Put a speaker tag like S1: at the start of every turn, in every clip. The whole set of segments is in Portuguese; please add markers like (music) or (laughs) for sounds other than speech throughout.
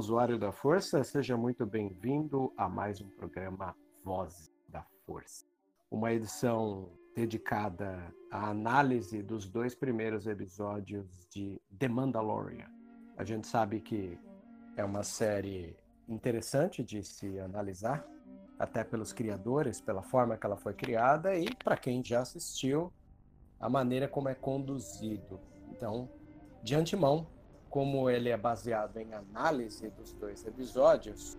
S1: Usuário da Força, seja muito bem-vindo a mais um programa Voz da Força. Uma edição dedicada à análise dos dois primeiros episódios de The Mandalorian. A gente sabe que é uma série interessante de se analisar, até pelos criadores, pela forma que ela foi criada e para quem já assistiu, a maneira como é conduzido. Então, de antemão, como ele é baseado em análise dos dois episódios,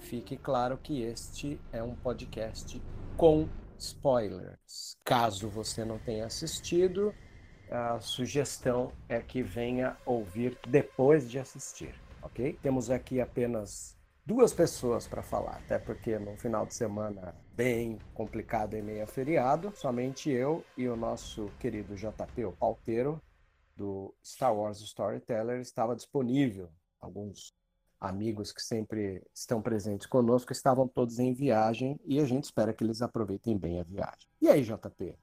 S1: fique claro que este é um podcast com spoilers. Caso você não tenha assistido, a sugestão é que venha ouvir depois de assistir, ok? Temos aqui apenas duas pessoas para falar, até porque no final de semana bem complicado e meio feriado, somente eu e o nosso querido JP, o pauteiro, do Star Wars Storyteller estava disponível. Alguns amigos que sempre estão presentes conosco estavam todos em viagem e a gente espera que eles aproveitem bem a viagem. E aí, JP?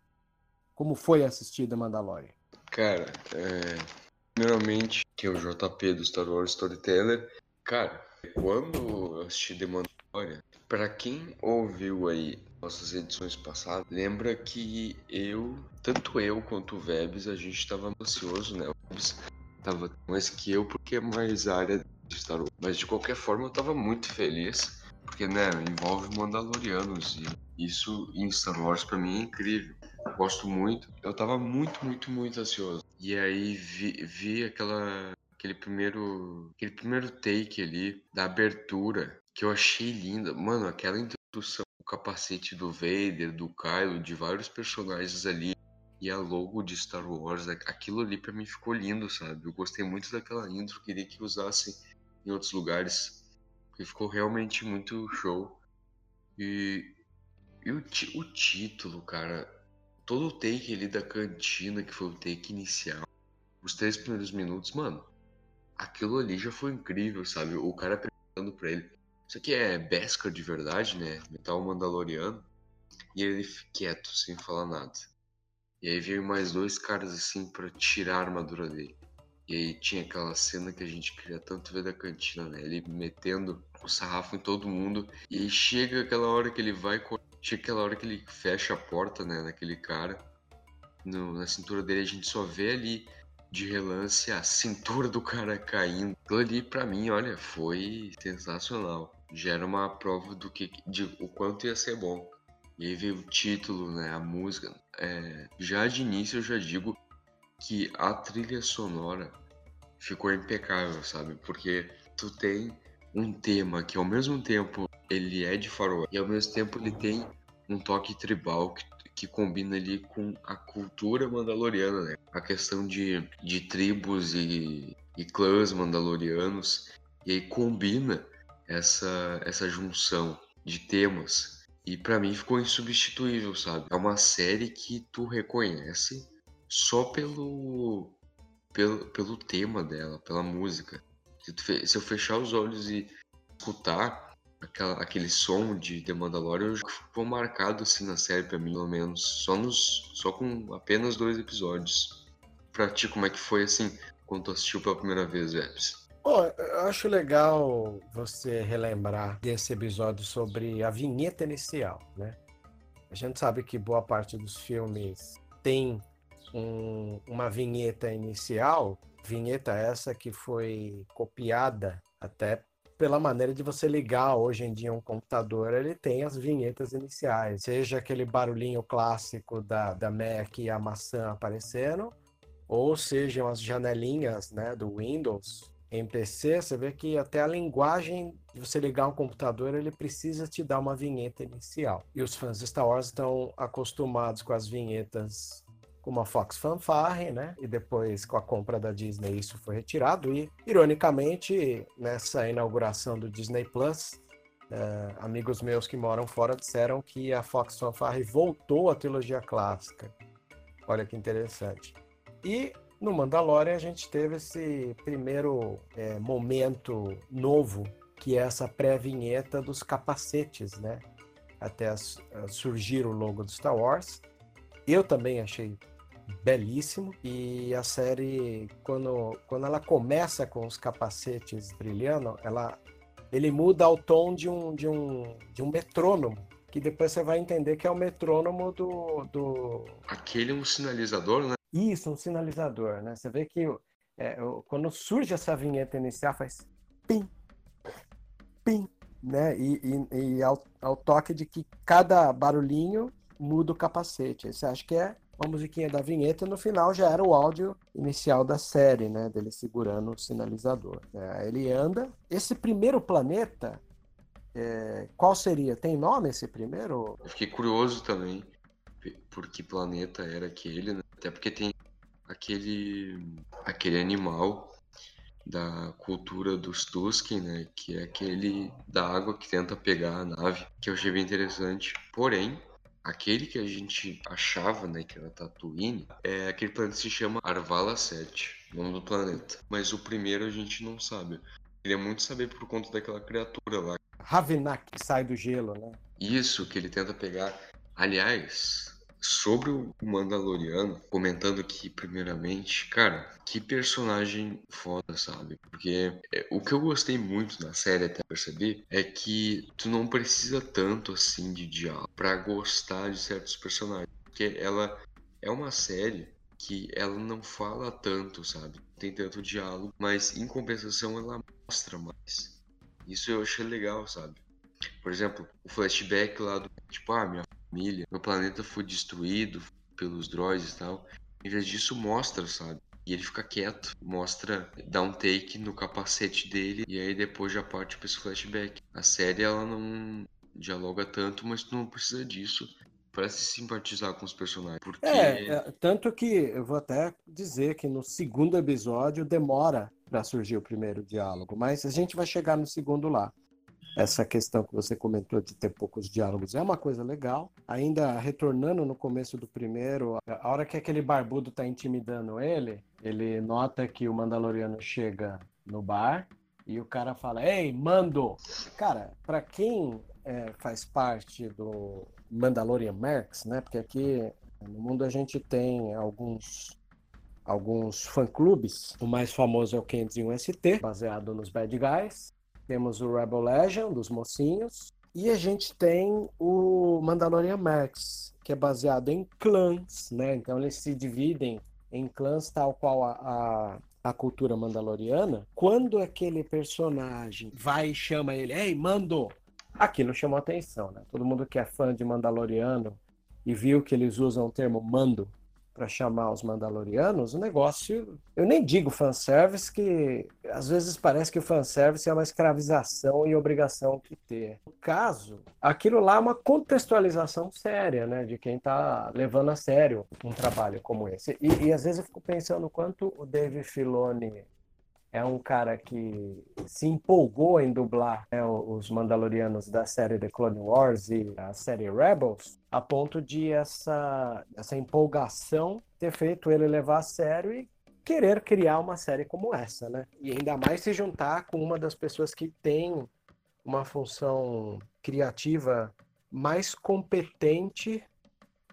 S1: Como foi assistir The Mandalorian?
S2: Cara, é... primeiramente, que é o JP do Star Wars Storyteller. Cara, quando eu assisti The Mandalorian, pra quem ouviu aí nossas edições passadas, lembra que eu, tanto eu quanto o Vebs, a gente tava ansioso, né? O Vebs tava mais que eu, porque é mais área de Star Wars. Mas de qualquer forma, eu tava muito feliz, porque, né, envolve Mandalorianos e isso em Star Wars pra mim é incrível. Eu gosto muito. Eu tava muito, muito, muito ansioso. E aí vi, vi aquela aquele primeiro aquele primeiro take ali da abertura que eu achei linda. Mano, aquela introdução, o capacete do Vader, do Kylo, de vários personagens ali e a logo de Star Wars, aquilo ali pra mim ficou lindo, sabe? Eu gostei muito daquela intro, queria que usassem em outros lugares, porque ficou realmente muito show. E, e o, o título, cara, todo o take ali da cantina, que foi o take inicial, os três primeiros minutos, mano, aquilo ali já foi incrível, sabe? O cara perguntando pra ele, isso aqui é Beskar de verdade, né? Metal Mandaloriano. E ele quieto, sem falar nada. E aí veio mais dois caras assim pra tirar a armadura dele. E aí tinha aquela cena que a gente queria tanto ver da cantina, né? Ele metendo o sarrafo em todo mundo. E aí chega aquela hora que ele vai. Chega aquela hora que ele fecha a porta, né? Naquele cara. No- na cintura dele a gente só vê ali de relance a cintura do cara caindo. Aquilo ali pra mim, olha, foi sensacional. Já era uma prova do que de o quanto ia ser bom. E aí veio o título, né, a música. É, já de início eu já digo que a trilha sonora ficou impecável, sabe? Porque tu tem um tema que ao mesmo tempo ele é de faroeste e ao mesmo tempo ele tem um toque tribal que, que combina ali com a cultura mandaloriana, né? A questão de, de tribos e, e clãs mandalorianos e aí combina essa, essa junção de temas e pra mim ficou insubstituível, sabe? É uma série que tu reconhece só pelo pelo, pelo tema dela, pela música. Se, se eu fechar os olhos e escutar aquela, aquele som de The Mandalorian, eu já ficou marcado assim na série pra mim, pelo menos. Só, nos, só com apenas dois episódios. Pra ti, como é que foi assim, quando tu assistiu pela primeira vez, Vebs?
S1: Pô, eu acho legal você relembrar desse episódio sobre a vinheta inicial, né? A gente sabe que boa parte dos filmes tem um- uma vinheta inicial, vinheta essa que foi copiada até pela maneira de você ligar. Hoje em dia um computador, ele tem as vinhetas iniciais, seja aquele barulhinho clássico da, da Mac e a maçã aparecendo, ou sejam as janelinhas né, do Windows em PC, você vê que até a linguagem de você ligar um computador, ele precisa te dar uma vinheta inicial. E os fãs de Star Wars estão acostumados com as vinhetas como a Fox Fanfare, né? E depois com a compra da Disney isso foi retirado e, ironicamente, nessa inauguração do Disney Plus, é, amigos meus que moram fora disseram que a Fox Fanfare voltou à trilogia clássica. Olha que interessante. E no Mandalorian a gente teve esse primeiro é, momento novo, que é essa pré-vinheta dos capacetes, né? Até surgir o logo do Star Wars. Eu também achei belíssimo e a série quando, quando ela começa com os capacetes brilhando, ela ele muda ao tom de um de um de um metrônomo que depois você vai entender que é o metrônomo do, do...
S2: aquele é um sinalizador, né?
S1: Isso, um sinalizador, né? Você vê que é, quando surge essa vinheta inicial faz pim, pim, né? E, e, e ao, ao toque de que cada barulhinho muda o capacete. Você acha que é uma musiquinha da vinheta, no final já era o áudio inicial da série, né? Dele segurando o sinalizador. É, ele anda. Esse primeiro planeta, é, qual seria? Tem nome esse primeiro?
S2: Eu fiquei curioso também por que planeta era aquele, né? Até porque tem aquele, aquele animal da cultura dos Tusken, né? Que é aquele da água que tenta pegar a nave, que eu achei bem interessante. Porém, Aquele que a gente achava, né, que era Tatooine, é aquele planeta que se chama Arvala 7, nome do planeta. Mas o primeiro a gente não sabe. Queria muito saber por conta daquela criatura lá.
S1: Ravenak, que sai do gelo, né?
S2: Isso, que ele tenta pegar. Aliás, Sobre o Mandaloriano, comentando aqui primeiramente, cara, que personagem foda, sabe? Porque é, o que eu gostei muito na série até perceber é que tu não precisa tanto assim de diálogo para gostar de certos personagens, porque ela é uma série que ela não fala tanto, sabe? Tem tanto diálogo, mas em compensação ela mostra mais. Isso eu achei legal, sabe? Por exemplo, o flashback lá do tipo, ah, minha família, meu planeta foi destruído pelos droids e tal. Em vez disso, mostra, sabe? E ele fica quieto, mostra, dá um take no capacete dele e aí depois já parte pra esse flashback. A série ela não dialoga tanto, mas não precisa disso para se simpatizar com os personagens. Porque...
S1: É, é, tanto que eu vou até dizer que no segundo episódio demora para surgir o primeiro diálogo, mas a gente vai chegar no segundo lá essa questão que você comentou de ter poucos diálogos é uma coisa legal. Ainda retornando no começo do primeiro, a hora que aquele barbudo está intimidando ele, ele nota que o Mandaloriano chega no bar e o cara fala: Ei, mando! Cara, para quem é, faz parte do Mandalorian Mercs, né? Porque aqui no mundo a gente tem alguns alguns fã-clubes. O mais famoso é o 501 ST, baseado nos Bad Guys. Temos o Rebel Legion, dos mocinhos. E a gente tem o Mandalorian Max, que é baseado em clãs, né? Então eles se dividem em clãs tal qual a, a, a, cultura mandaloriana. Quando aquele personagem vai e chama ele, ei, Mando! Aquilo chamou atenção, né? Todo mundo que é fã de Mandaloriano e viu que eles usam o termo mando para chamar os Mandalorianos, o negócio, eu nem digo fanservice, que às vezes parece que o fanservice é uma escravização e obrigação que ter. No caso, aquilo lá é uma contextualização séria, né, de quem está levando a sério um trabalho como esse. E, e às vezes eu fico pensando quanto o Dave Filoni é um cara que se empolgou em dublar né, os Mandalorianos da série The Clone Wars e a série Rebels, a ponto de essa, essa empolgação ter feito ele levar a sério e querer criar uma série como essa, né? E ainda mais se juntar com uma das pessoas que tem uma função criativa mais competente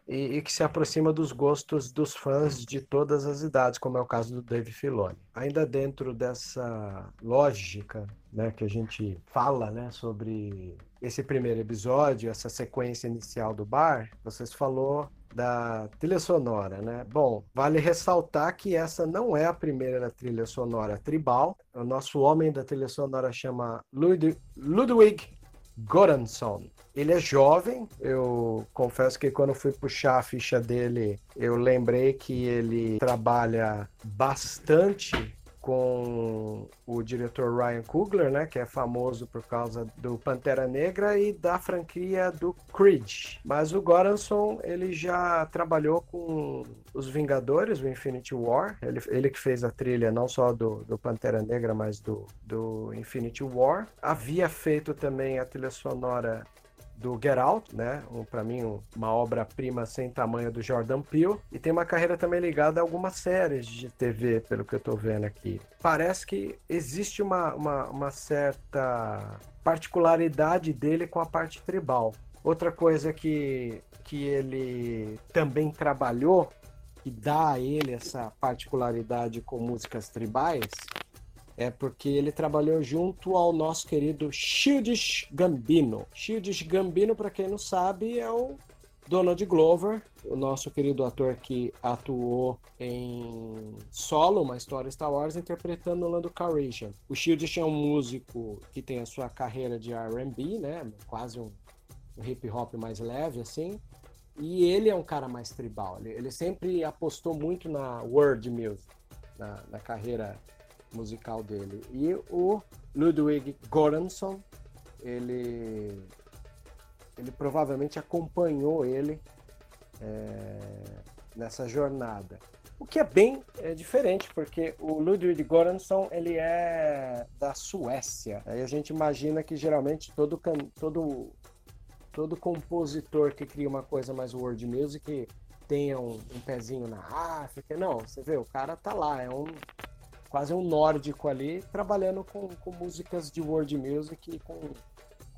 S1: e, e, que se aproxima dos gostos dos fãs de todas as idades, como é o caso do Dave Filoni. Ainda dentro dessa lógica né, que a gente fala né, sobre esse primeiro episódio, essa sequência inicial do bar, vocês falou da trilha sonora, né? Bom, vale ressaltar que essa não é a primeira trilha sonora tribal. O nosso homem da trilha sonora chama Lud Ludwig Göransson. Ele é jovem, eu confesso que quando fui puxar a ficha dele, eu lembrei que ele trabalha bastante com o diretor Ryan Coogler, né, que é famoso por causa do Pantera Negra e da franquia do Creed. Mas o Goranson, ele já trabalhou com os Vingadores, o Infinity War. Ele, ele que fez a trilha não só do, do Pantera Negra, mas do, do Infinity War. Havia feito também a trilha sonora do Get Out, né? Um, para mim, um, uma obra-prima sem tamanho do Jordan Peele. E tem uma carreira também ligada a algumas séries de TV, pelo que eu tô vendo aqui. Parece que existe uma, uma, uma certa particularidade dele com a parte tribal. Outra coisa que, que ele também trabalhou, que dá a ele essa particularidade com músicas tribais, é porque ele trabalhou junto ao nosso querido Childish Gambino. Childish Gambino, para quem não sabe, é o Donald Glover, o nosso querido ator que atuou em Solo, uma história Star Wars, interpretando o Lando Calrissian. O Childish é um músico que tem a sua carreira de R&B, né? Quase um, um hip hop mais leve, assim. E ele é um cara mais tribal. Ele, ele sempre apostou muito na world music, na, na carreira musical dele. E o Ludwig Göransson, ele, ele provavelmente acompanhou ele é, nessa jornada. O que é bem é, diferente, porque o Ludwig Göransson ele é da Suécia. Aí a gente imagina que geralmente todo, todo, todo compositor que cria uma coisa mais world music tenha um, um pezinho na África. Não, você vê, o cara tá lá, é um quase um nórdico ali, trabalhando com, com músicas de world music e com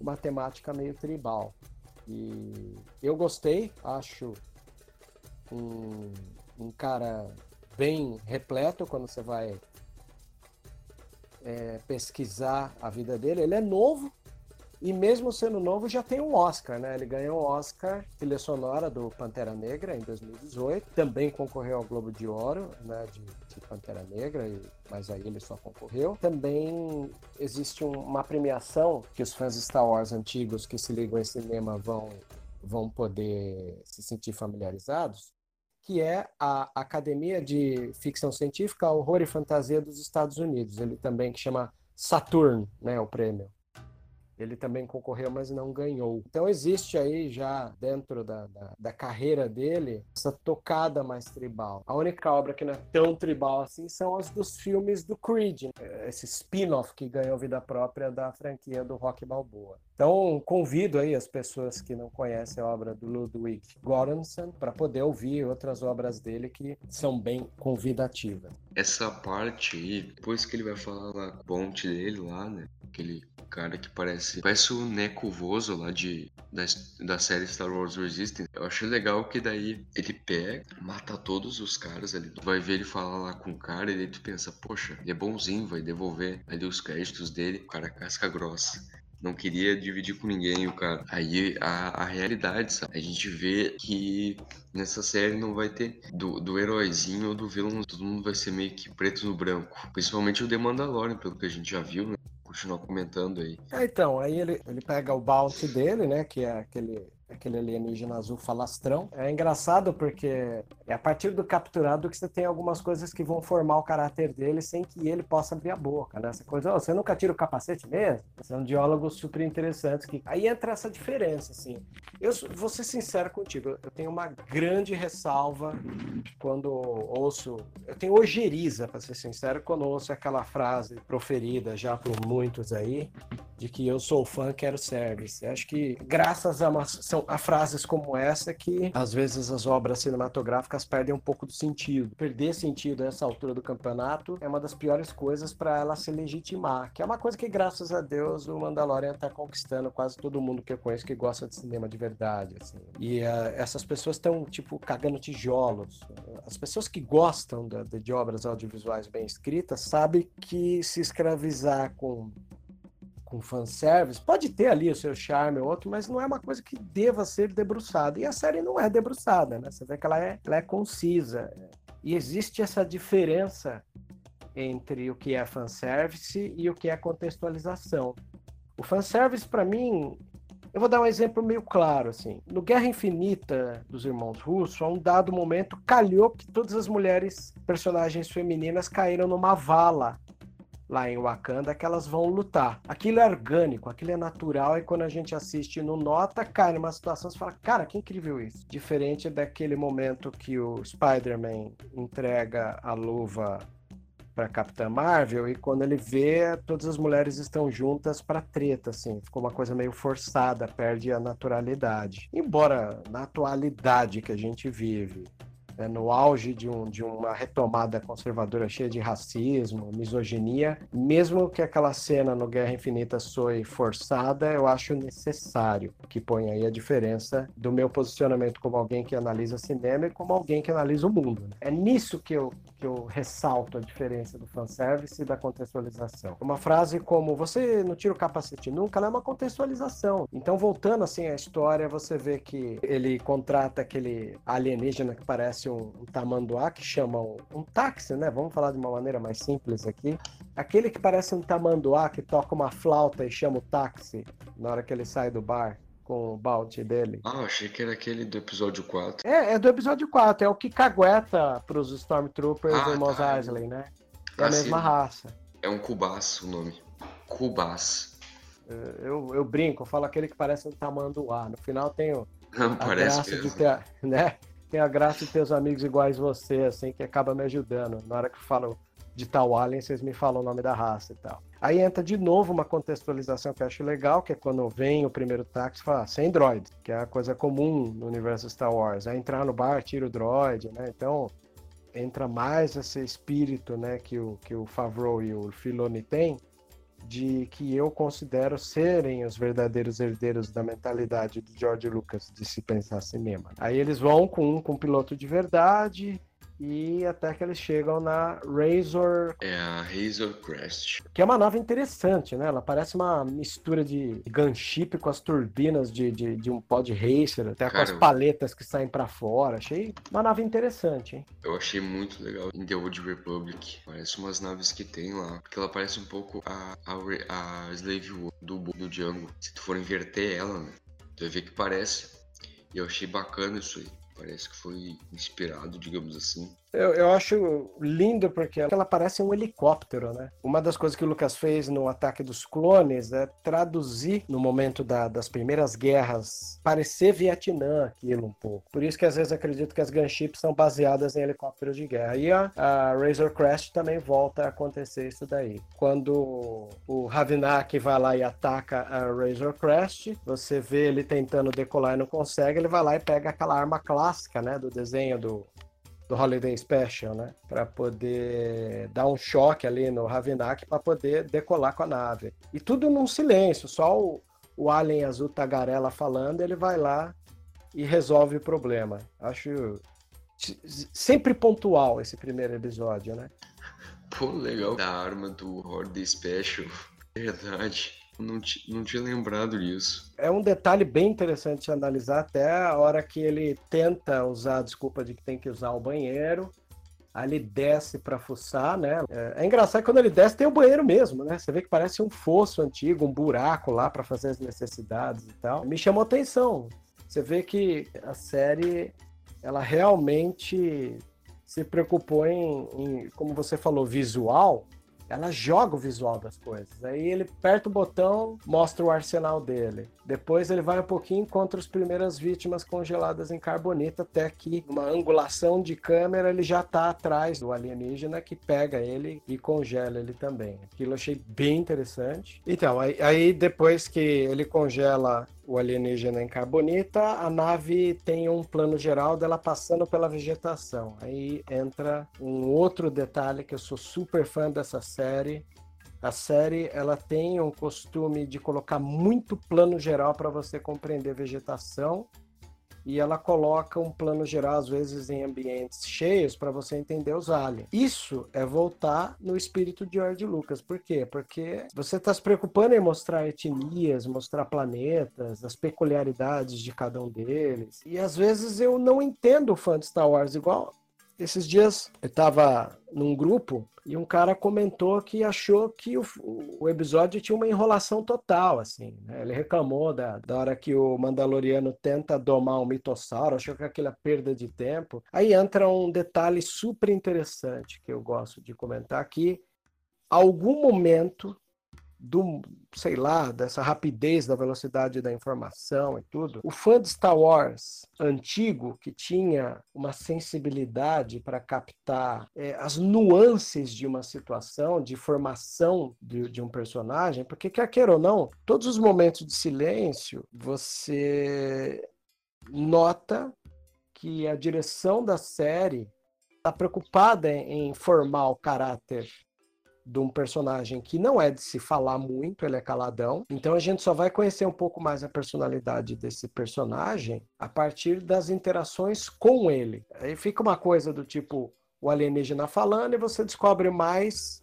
S1: uma temática meio tribal. E eu gostei, acho um, um cara bem repleto quando você vai é, pesquisar a vida dele. Ele é novo, e mesmo sendo novo, já tem um Oscar, né? Ele ganhou o Oscar trilha sonora do Pantera Negra em 2018. Também concorreu ao Globo de Ouro, né? De, de Pantera Negra, e, mas aí ele só concorreu. Também existe um, uma premiação que os fãs de Star Wars antigos que se ligam em cinema vão, vão poder se sentir familiarizados, que é a Academia de Ficção Científica, Horror e Fantasia dos Estados Unidos. Ele também que chama Saturn, né? O prêmio. Ele também concorreu, mas não ganhou. Então existe aí já dentro da, da, da, carreira dele essa tocada mais tribal. A única obra que não é tão tribal assim são as dos filmes do Creed, né? esse spin-off que ganhou vida própria da franquia do Rock Balboa. Então convido aí as pessoas que não conhecem a obra do Ludwig Göransson para poder ouvir outras obras dele que são bem convidativas.
S2: Essa parte depois que ele vai falar lá, ponte dele lá, né? Aquele cara que parece. Parece o Neco Voso lá de, da, da série Star Wars Resistance. Eu achei legal que daí ele pega, mata todos os caras ali. Tu vai ver ele falar lá com o cara e daí tu pensa, poxa, ele é bonzinho, vai devolver ali os créditos dele. O cara casca grossa não queria dividir com ninguém o cara. Aí a, a realidade, sabe? A gente vê que nessa série não vai ter do, do heróizinho ou do vilão, todo mundo vai ser meio que preto no branco. Principalmente o The Mandalorian, pelo que a gente já viu, né? continuar comentando aí.
S1: É, então, aí ele, ele pega o bounty dele, né? Que é aquele aquele alienígena azul falastrão. É engraçado porque é a partir do capturado que você tem algumas coisas que vão formar o caráter dele sem que ele possa abrir a boca, né? Essa coisa, oh, você nunca tira o capacete mesmo? São diálogos super interessantes que aí entra essa diferença, assim. Eu vou ser sincero contigo, eu tenho uma grande ressalva quando ouço, eu tenho ojeriza, para ser sincero, quando ouço aquela frase proferida já por muitos aí, de que eu sou fã, quero service. Acho que graças a, uma, são, a frases como essa que às vezes as obras cinematográficas perdem um pouco do sentido. Perder sentido a essa altura do campeonato é uma das piores coisas para ela se legitimar, que é uma coisa que graças a Deus o Mandalorian está conquistando quase todo mundo que eu conheço que gosta de cinema de verdade. Assim. E uh, essas pessoas estão tipo cagando tijolos. As pessoas que gostam de, de obras audiovisuais bem escritas sabem que se escravizar com com fanservice, pode ter ali o seu charme ou outro, mas não é uma coisa que deva ser debruçada. E a série não é debruçada, né? Você vê que ela é, ela é concisa. E existe essa diferença entre o que é fanservice e o que é contextualização. O fanservice, para mim, eu vou dar um exemplo meio claro, assim. No Guerra Infinita dos Irmãos Russo, a um dado momento, calhou que todas as mulheres, personagens femininas, caíram numa vala lá em Wakanda que elas vão lutar. Aquilo é orgânico, aquilo é natural e quando a gente assiste no nota, cai numa situação, você fala, cara, que incrível isso. Diferente daquele momento que o Spider-Man entrega a luva para Capitã Marvel e quando ele vê todas as mulheres estão juntas para treta assim, ficou uma coisa meio forçada, perde a naturalidade. Embora na atualidade que a gente vive, né, no auge de, um, de uma retomada conservadora cheia de racismo, misoginia, mesmo que aquela cena no Guerra Infinita soe forçada, eu acho necessário, que põe aí a diferença do meu posicionamento como alguém que analisa cinema e como alguém que analisa o mundo. Né? É nisso que eu, que eu ressalto a diferença do fanservice e da contextualização. Uma frase como, você não tira o capacete nunca, ela é uma contextualização. Então, voltando assim à história, você vê que ele contrata aquele alienígena que parece um, um tamanduá que chamam um táxi, né? Vamos falar de uma maneira mais simples aqui. Aquele que parece um tamanduá que toca uma flauta e chama o táxi na hora que ele sai do bar com o balde dele.
S2: Ah, achei que era aquele do episódio 4.
S1: É, é do episódio 4, é o que cagueta pros Stormtroopers
S2: Ah,
S1: e Mos
S2: tá.
S1: Eisley, né? É
S2: Ah,
S1: a mesma
S2: sim.
S1: raça.
S2: É um Cubas o nome. Cubas.
S1: Eu, eu brinco, eu falo aquele que parece um tamanduá. No final tem o,
S2: Não,
S1: a
S2: parece
S1: graça
S2: mesmo.
S1: de ter, né? Tem a graça de ter os amigos iguais você, assim, que acaba me ajudando. Na hora que eu falo de tal alien, vocês me falam o nome da raça e tal. Aí entra de novo uma contextualização que eu acho legal, que é quando vem o primeiro táxi e fala, sem droid, que é a coisa comum no universo Star Wars. É entrar no bar, tira o droid, né? Então, entra mais esse espírito, né, que o, que o Favreau e o Filoni têm, de que eu considero serem os verdadeiros herdeiros da mentalidade do George Lucas de se pensar cinema. Aí eles vão com um com um piloto de verdade e até que eles chegam na Razor,
S2: É a Razor Crest.
S1: que é uma nave interessante, né? Ela parece uma mistura de gunship com as turbinas de, de, de um pod racer, até com as
S2: Cara,
S1: paletas que saem pra fora. Achei uma nave interessante, hein?
S2: Eu achei muito legal em The Old Republic. Parece umas naves que tem lá. Porque ela parece um pouco a, a, a Slave One do, do Django. Se tu for inverter ela, né? Tu vai ver que parece. E eu achei bacana isso aí. Parece que foi inspirado, digamos assim.
S1: Eu, eu acho lindo porque ela parece um helicóptero, né? Uma das coisas que o Lucas fez no Ataque dos Clones é traduzir no momento da- das primeiras guerras, parecer Vietnã aquilo um pouco. Por isso que às vezes acredito que as gunships são baseadas em helicópteros de guerra. E a, a Razor Crest também volta a acontecer isso daí. Quando o Ravinak vai lá e ataca a Razor Crest, você vê ele tentando decolar e não consegue, ele vai lá e pega aquela arma clássica, né, do desenho do do Holiday Special, né? Para poder dar um choque ali no Ravinak para poder decolar com a nave. E tudo num silêncio, só o, o alien azul tagarela falando, ele vai lá e resolve o problema. Acho sempre pontual esse primeiro episódio, né?
S2: Pô, legal. Da arma do Horde Special. (laughs) Verdade. Não, ti- não tinha lembrado disso.
S1: É um detalhe bem interessante de analisar até a hora que ele tenta usar a desculpa de que tem que usar o banheiro. Aí ele desce para fuçar, né? É, é engraçado que quando ele desce tem o banheiro mesmo, né? Você vê que parece um fosso antigo, um buraco lá para fazer as necessidades e tal. Me chamou atenção. Você vê que a série ela realmente se preocupou em, em, como você falou, visual. Ela joga o visual das coisas. Aí ele aperta o botão, mostra o arsenal dele. Depois ele vai um pouquinho contra as primeiras vítimas congeladas em carbonita, até que uma angulação de câmera ele já está atrás do alienígena que pega ele e congela ele também. Aquilo eu achei bem interessante. Então, aí, aí depois que ele congela o alienígena em carbonita, a nave tem um plano geral dela passando pela vegetação. Aí entra um outro detalhe que eu sou super fã dessa série. A série ela tem um costume de colocar muito plano geral para você compreender vegetação e ela coloca um plano geral, às vezes em ambientes cheios, para você entender os aliens. Isso é voltar no espírito de George Lucas. Por quê? Porque você está se preocupando em mostrar etnias, mostrar planetas, as peculiaridades de cada um deles. E às vezes eu não entendo o fã de Star Wars igual esses dias eu estava num grupo e um cara comentou que achou que o, o episódio tinha uma enrolação total, assim. Né? Ele reclamou da, da hora que o Mandaloriano tenta domar um mitossauro, achou que aquela perda de tempo. Aí entra um detalhe super interessante que eu gosto de comentar aqui. Algum momento do, sei lá, dessa rapidez da velocidade da informação e tudo. O fã de Star Wars antigo, que tinha uma sensibilidade para captar é, as nuances de uma situação, de formação de, de um personagem, porque quer queira ou não, todos os momentos de silêncio, você nota que a direção da série está preocupada em formar o caráter de um personagem que não é de se falar muito, ele é caladão. Então a gente só vai conhecer um pouco mais a personalidade desse personagem a partir das interações com ele. Aí fica uma coisa do tipo o alienígena falando e você descobre mais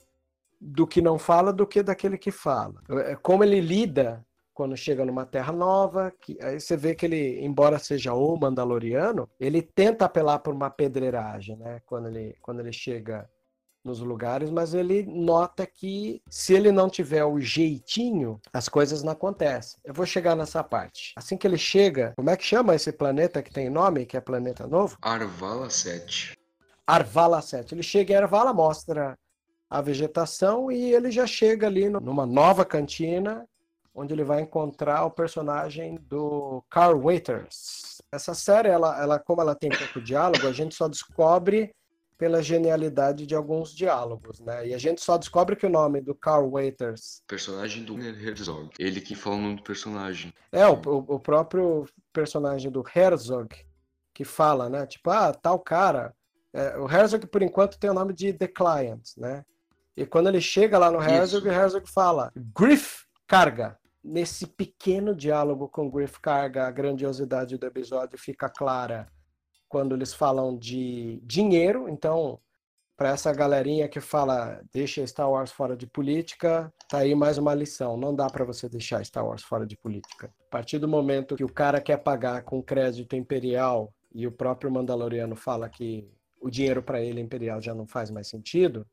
S1: do que não fala do que daquele que fala. É, como ele lida quando chega numa terra nova, que, aí você vê que ele, embora seja o Mandaloriano, ele tenta apelar por uma pedreiragem, né? Quando ele, quando ele chega nos lugares, mas ele nota que se ele não tiver o jeitinho, as coisas não acontecem. Eu vou chegar nessa parte. Assim que ele chega, como é que chama esse planeta que tem nome, que é planeta novo?
S2: Arvala 7.
S1: Arvala 7. Ele chega em Arvala, mostra a vegetação e ele já chega ali numa nova cantina, onde ele vai encontrar o personagem do Carl Waiters. Essa série, ela, ela, como ela tem pouco diálogo, a gente só descobre pela genialidade de alguns diálogos, né? E a gente só descobre que o nome do Carl Waiters...
S2: Personagem do Herzog. Ele que fala o nome do personagem.
S1: É, o, o próprio personagem do Herzog que fala, né? Tipo, ah, tal cara... É, o Herzog, por enquanto, tem o nome de The Client, né? E quando ele chega lá no Herzog, Isso. o Herzog fala Griff Carga. Nesse pequeno diálogo com Griff Carga, a grandiosidade do episódio fica clara quando eles falam de dinheiro. Então, para essa galerinha que fala deixa Star Wars fora de política, tá aí mais uma lição. Não dá para você deixar Star Wars fora de política. A partir do momento que o cara quer pagar com crédito imperial e o próprio Mandaloriano fala que o dinheiro para ele imperial já não faz mais sentido,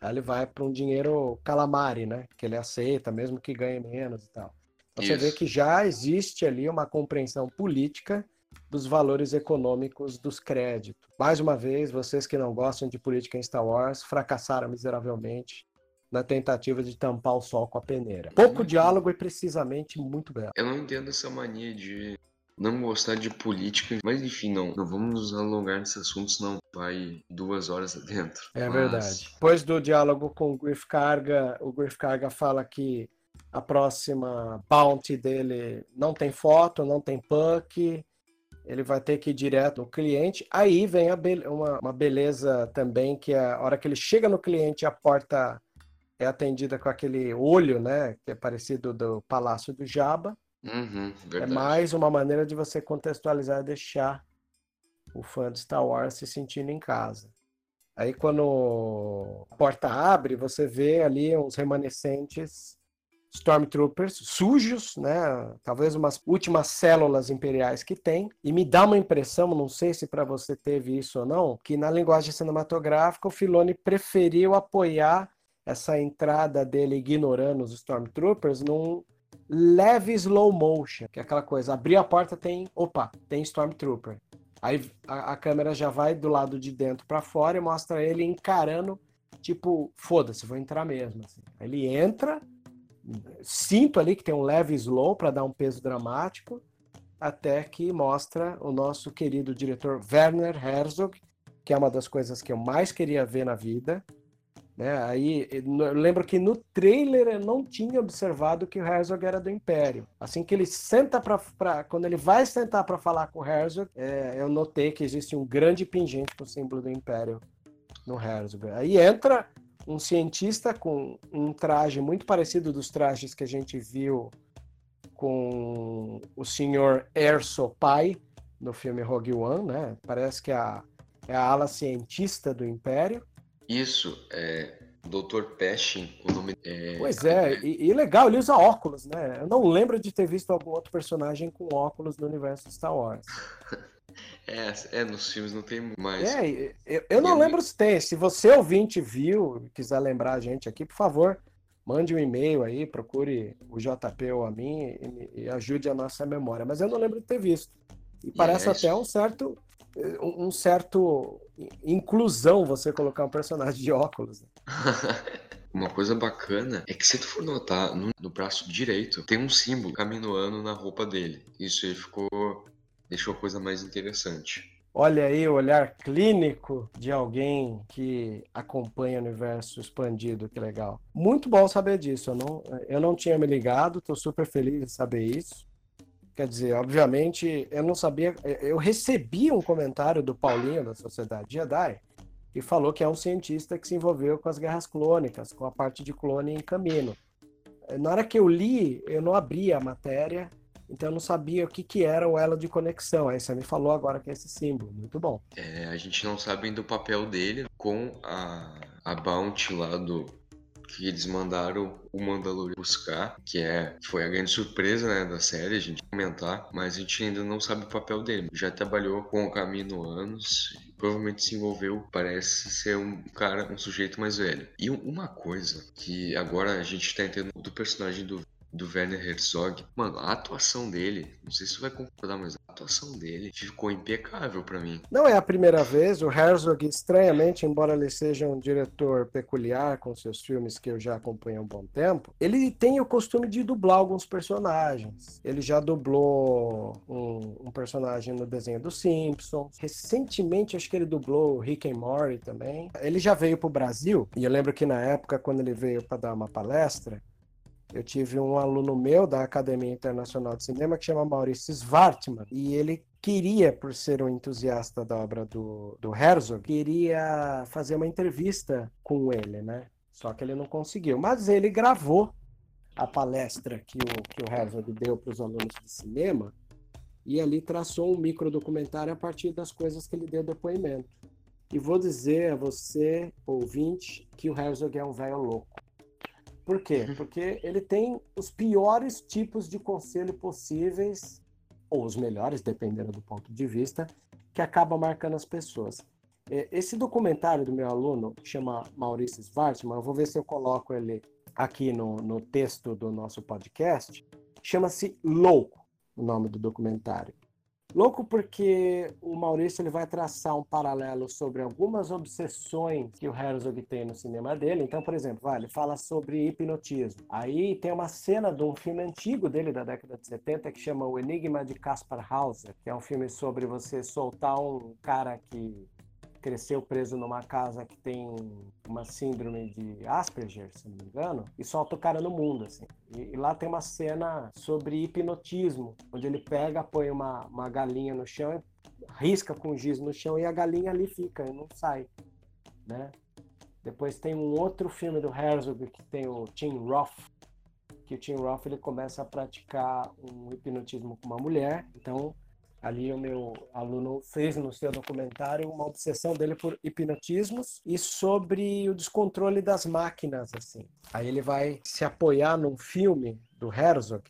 S1: aí ele vai para um dinheiro calamari, né? Que ele aceita, mesmo que ganhe menos e tal. Então, você vê que já existe ali uma compreensão política dos valores econômicos dos créditos. Mais uma vez, vocês que não gostam de política em Star Wars fracassaram miseravelmente na tentativa de tampar o sol com a peneira. Pouco diálogo e precisamente muito belo.
S2: Eu não entendo essa mania de não gostar de política, mas enfim, não, não vamos nos alongar nesse assunto, senão vai duas horas dentro.
S1: É
S2: mas...
S1: verdade. Depois do diálogo com o Griff Carga, o Griff Carga fala que a próxima bounty dele não tem foto, não tem puck, ele vai ter que ir direto no cliente. Aí vem be uma, uma, beleza também, que é a hora que ele chega no cliente, a porta é atendida com aquele olho, né? Que é parecido do Palácio do Jabba.
S2: Uhum,
S1: é mais uma maneira de você contextualizar e deixar o fã de Star Wars se sentindo em casa. Aí quando a porta abre, você vê ali uns remanescentes Stormtroopers sujos, né? Talvez umas últimas células imperiais que tem. E me dá uma impressão, não sei se para você teve isso ou não, que na linguagem cinematográfica o Filoni preferiu apoiar essa entrada dele ignorando os Stormtroopers num leve slow motion, que é aquela coisa, abrir a porta tem, opa, tem Stormtrooper. Aí a, a câmera já vai do lado de dentro para fora e mostra ele encarando, tipo, foda-se, vou entrar mesmo. Assim. Ele entra, sinto ali que tem um leve slow para dar um peso dramático, até que mostra o nosso querido diretor Werner Herzog, que é uma das coisas que eu mais queria ver na vida. Né? Aí eu lembro que no trailer eu não tinha observado que o Herzog era do Império. Assim que ele senta para quando ele vai sentar para falar com o Herzog, é, eu notei que existe um grande pingente com o símbolo do Império no Herzog. Aí entra um cientista com um traje muito parecido dos trajes que a gente viu com o senhor Erso Pai no filme Rogue One, né? Parece que é a, é a ala cientista do Império.
S2: Isso, é Dr. Peshin, o nome é.
S1: Pois é, e, e legal, ele usa óculos, né? Eu não lembro de ter visto algum outro personagem com óculos no universo Star Wars. (laughs)
S2: É, é, nos filmes não tem mais.
S1: É, eu, eu não
S2: E-
S1: lembro se tem. Se você ouvinte viu, quiser lembrar a gente aqui, por favor, mande um e-mail aí, procure o JP ou a mim e, e ajude a nossa memória. Mas eu não lembro de ter visto. E parece
S2: é
S1: até um certo, um um certo inclusão você colocar um personagem de óculos. né? (laughs)
S2: Uma coisa bacana é que se tu for notar, no, no braço direito tem um símbolo caminoando na roupa dele. Isso aí ficou. Deixou a coisa mais interessante.
S1: Olha aí o olhar clínico de alguém que acompanha o universo expandido, que legal. Muito bom saber disso. Eu não, eu não tinha me ligado, estou super feliz de saber isso. Quer dizer, obviamente, eu não sabia. Eu recebi um comentário do Paulinho da Sociedade Jedi que falou que é um cientista que se envolveu com as guerras clônicas, com a parte de clone em caminho. Na hora que eu li, eu não abri a matéria, então eu não sabia o que, que era o elo de conexão. Aí você me falou agora que é esse símbolo. Muito bom.
S2: É, a gente não sabe ainda o papel dele com a, a Bounty lá do. que eles mandaram o Mandalorian buscar, que é foi a grande surpresa né, da série, a gente comentar, mas a gente ainda não sabe o papel dele. Já trabalhou com o Camino anos, provavelmente se envolveu, parece ser um cara, um sujeito mais velho. E um- uma coisa que agora a gente tá entendendo do personagem do do Werner Herzog. Mano, a atuação dele, não sei se você vai concordar, mas a atuação dele ficou impecável pra mim.
S1: Não é a primeira vez, o Herzog, estranhamente, embora ele seja um diretor peculiar com seus filmes que eu já acompanho há um bom tempo, ele tem o costume de dublar alguns personagens. Ele já dublou um, um personagem no desenho dos Simpsons. Recentemente, acho que ele dublou Rick and Morty também. Ele já veio para o Brasil, e eu lembro que na época, quando ele veio para dar uma palestra, eu tive um aluno meu da Academia Internacional de Cinema que chama Maurício Svartman e ele queria, por ser um entusiasta da obra do, do Herzog, queria fazer uma entrevista com ele, né? Só que ele não conseguiu. Mas ele gravou a palestra que o, que o Herzog deu para os alunos de cinema e ali traçou um microdocumentário a partir das coisas que ele deu depoimento. E vou dizer a você, ouvinte, que o Herzog é um velho louco. Por quê? Porque ele tem os piores tipos de conselho possíveis, ou os melhores, dependendo do ponto de vista, que acaba marcando as pessoas. É, Esse documentário do meu aluno, que chama Maurício Svartman, eu vou ver se eu coloco ele aqui no, no texto do nosso podcast, chama-se Louco, o nome do documentário. Louco porque o Maurício ele vai traçar um paralelo sobre algumas obsessões que o Herzog tem no cinema dele. Então, por exemplo, vai, ele fala sobre hipnotismo. Aí tem uma cena de um filme antigo dele da década de 70 que chama O Enigma de Caspar Hauser, que é um filme sobre você soltar um cara que cresceu preso numa casa que tem uma síndrome de Asperger, se não me engano, e solta o cara no mundo, assim. E, e lá tem uma cena sobre hipnotismo, onde ele pega, põe uma, uma galinha no chão, risca com giz no chão e a galinha ali fica não sai, né? Depois tem um outro filme do Herzog que tem o Tim Roth, que o Tim Roth ele começa a praticar um hipnotismo com uma mulher, então Ali o meu aluno fez no seu documentário uma obsessão dele por hipnotismos e sobre o descontrole das máquinas, assim. Aí ele vai se apoiar num filme do Herzog,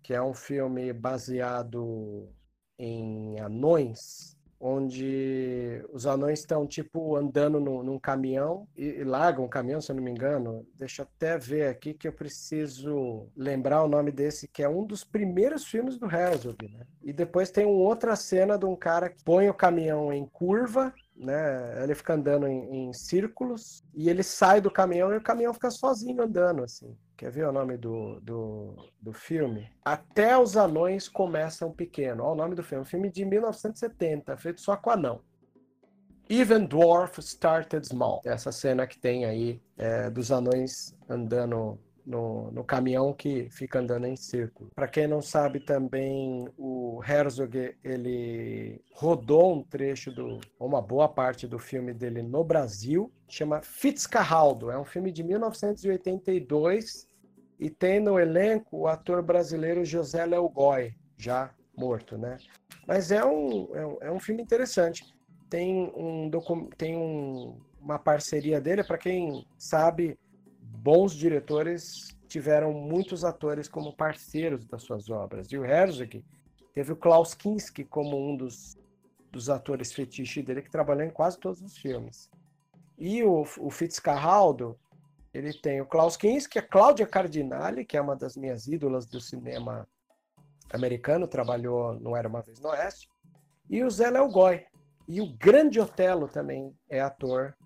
S1: que é um filme baseado em anões, onde os anões estão tipo andando no- num caminhão e, e largam o caminhão, se eu não me engano. Deixa eu até ver aqui que eu preciso lembrar o nome desse, que é um dos primeiros filmes do Herzog, né? E depois tem uma outra cena de um cara que põe o caminhão em curva, né? Ele fica andando em, em círculos e ele sai do caminhão e o caminhão fica sozinho andando, assim. Quer ver o nome do, do, do filme? Até os anões começam pequeno. Olha o nome do filme. Um filme de 1970, feito só com anão. Even Dwarf Started Small. Essa cena que tem aí é, dos anões andando no, no caminhão que fica andando em círculo. Para quem não sabe também, o Herzog ele rodou um trecho do, uma boa parte do filme dele no Brasil, chama Fitzcarraldo. É um filme de 1982 e tem no elenco o ator brasileiro José Léo Goy, já morto, né? Mas é um, é um, é um filme interessante. Tem, um tem um, uma parceria dele, para quem sabe, bons diretores tiveram muitos atores como parceiros das suas obras. E o Herzog teve o Klaus Kinski como um dos, dos atores fetiche dele, que trabalhou em quase todos os filmes. E o, o Fitzcarraldo, ele tem o Klaus Kinski, a Cláudia Cardinale, que é uma das minhas ídolas do cinema americano, trabalhou no Era Uma Vez no Oeste, e o Zé Léo Goy. E o grande Otelo também é ator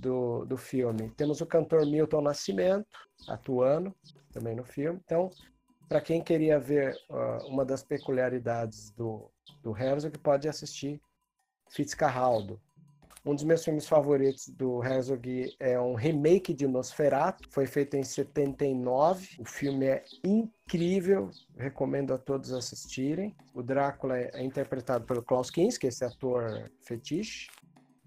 S1: do, do filme. Temos o cantor Milton Nascimento atuando também no filme. Então, para quem queria ver uh, uma das peculiaridades do, do Herzog, pode assistir Fitzcarraldo. Um dos meus filmes favoritos do Herzog é um remake de Nosferatu, foi feito em 79. O filme é incrível, recomendo a todos assistirem. O Drácula é interpretado pelo Klaus Kinski, esse ator fetiche.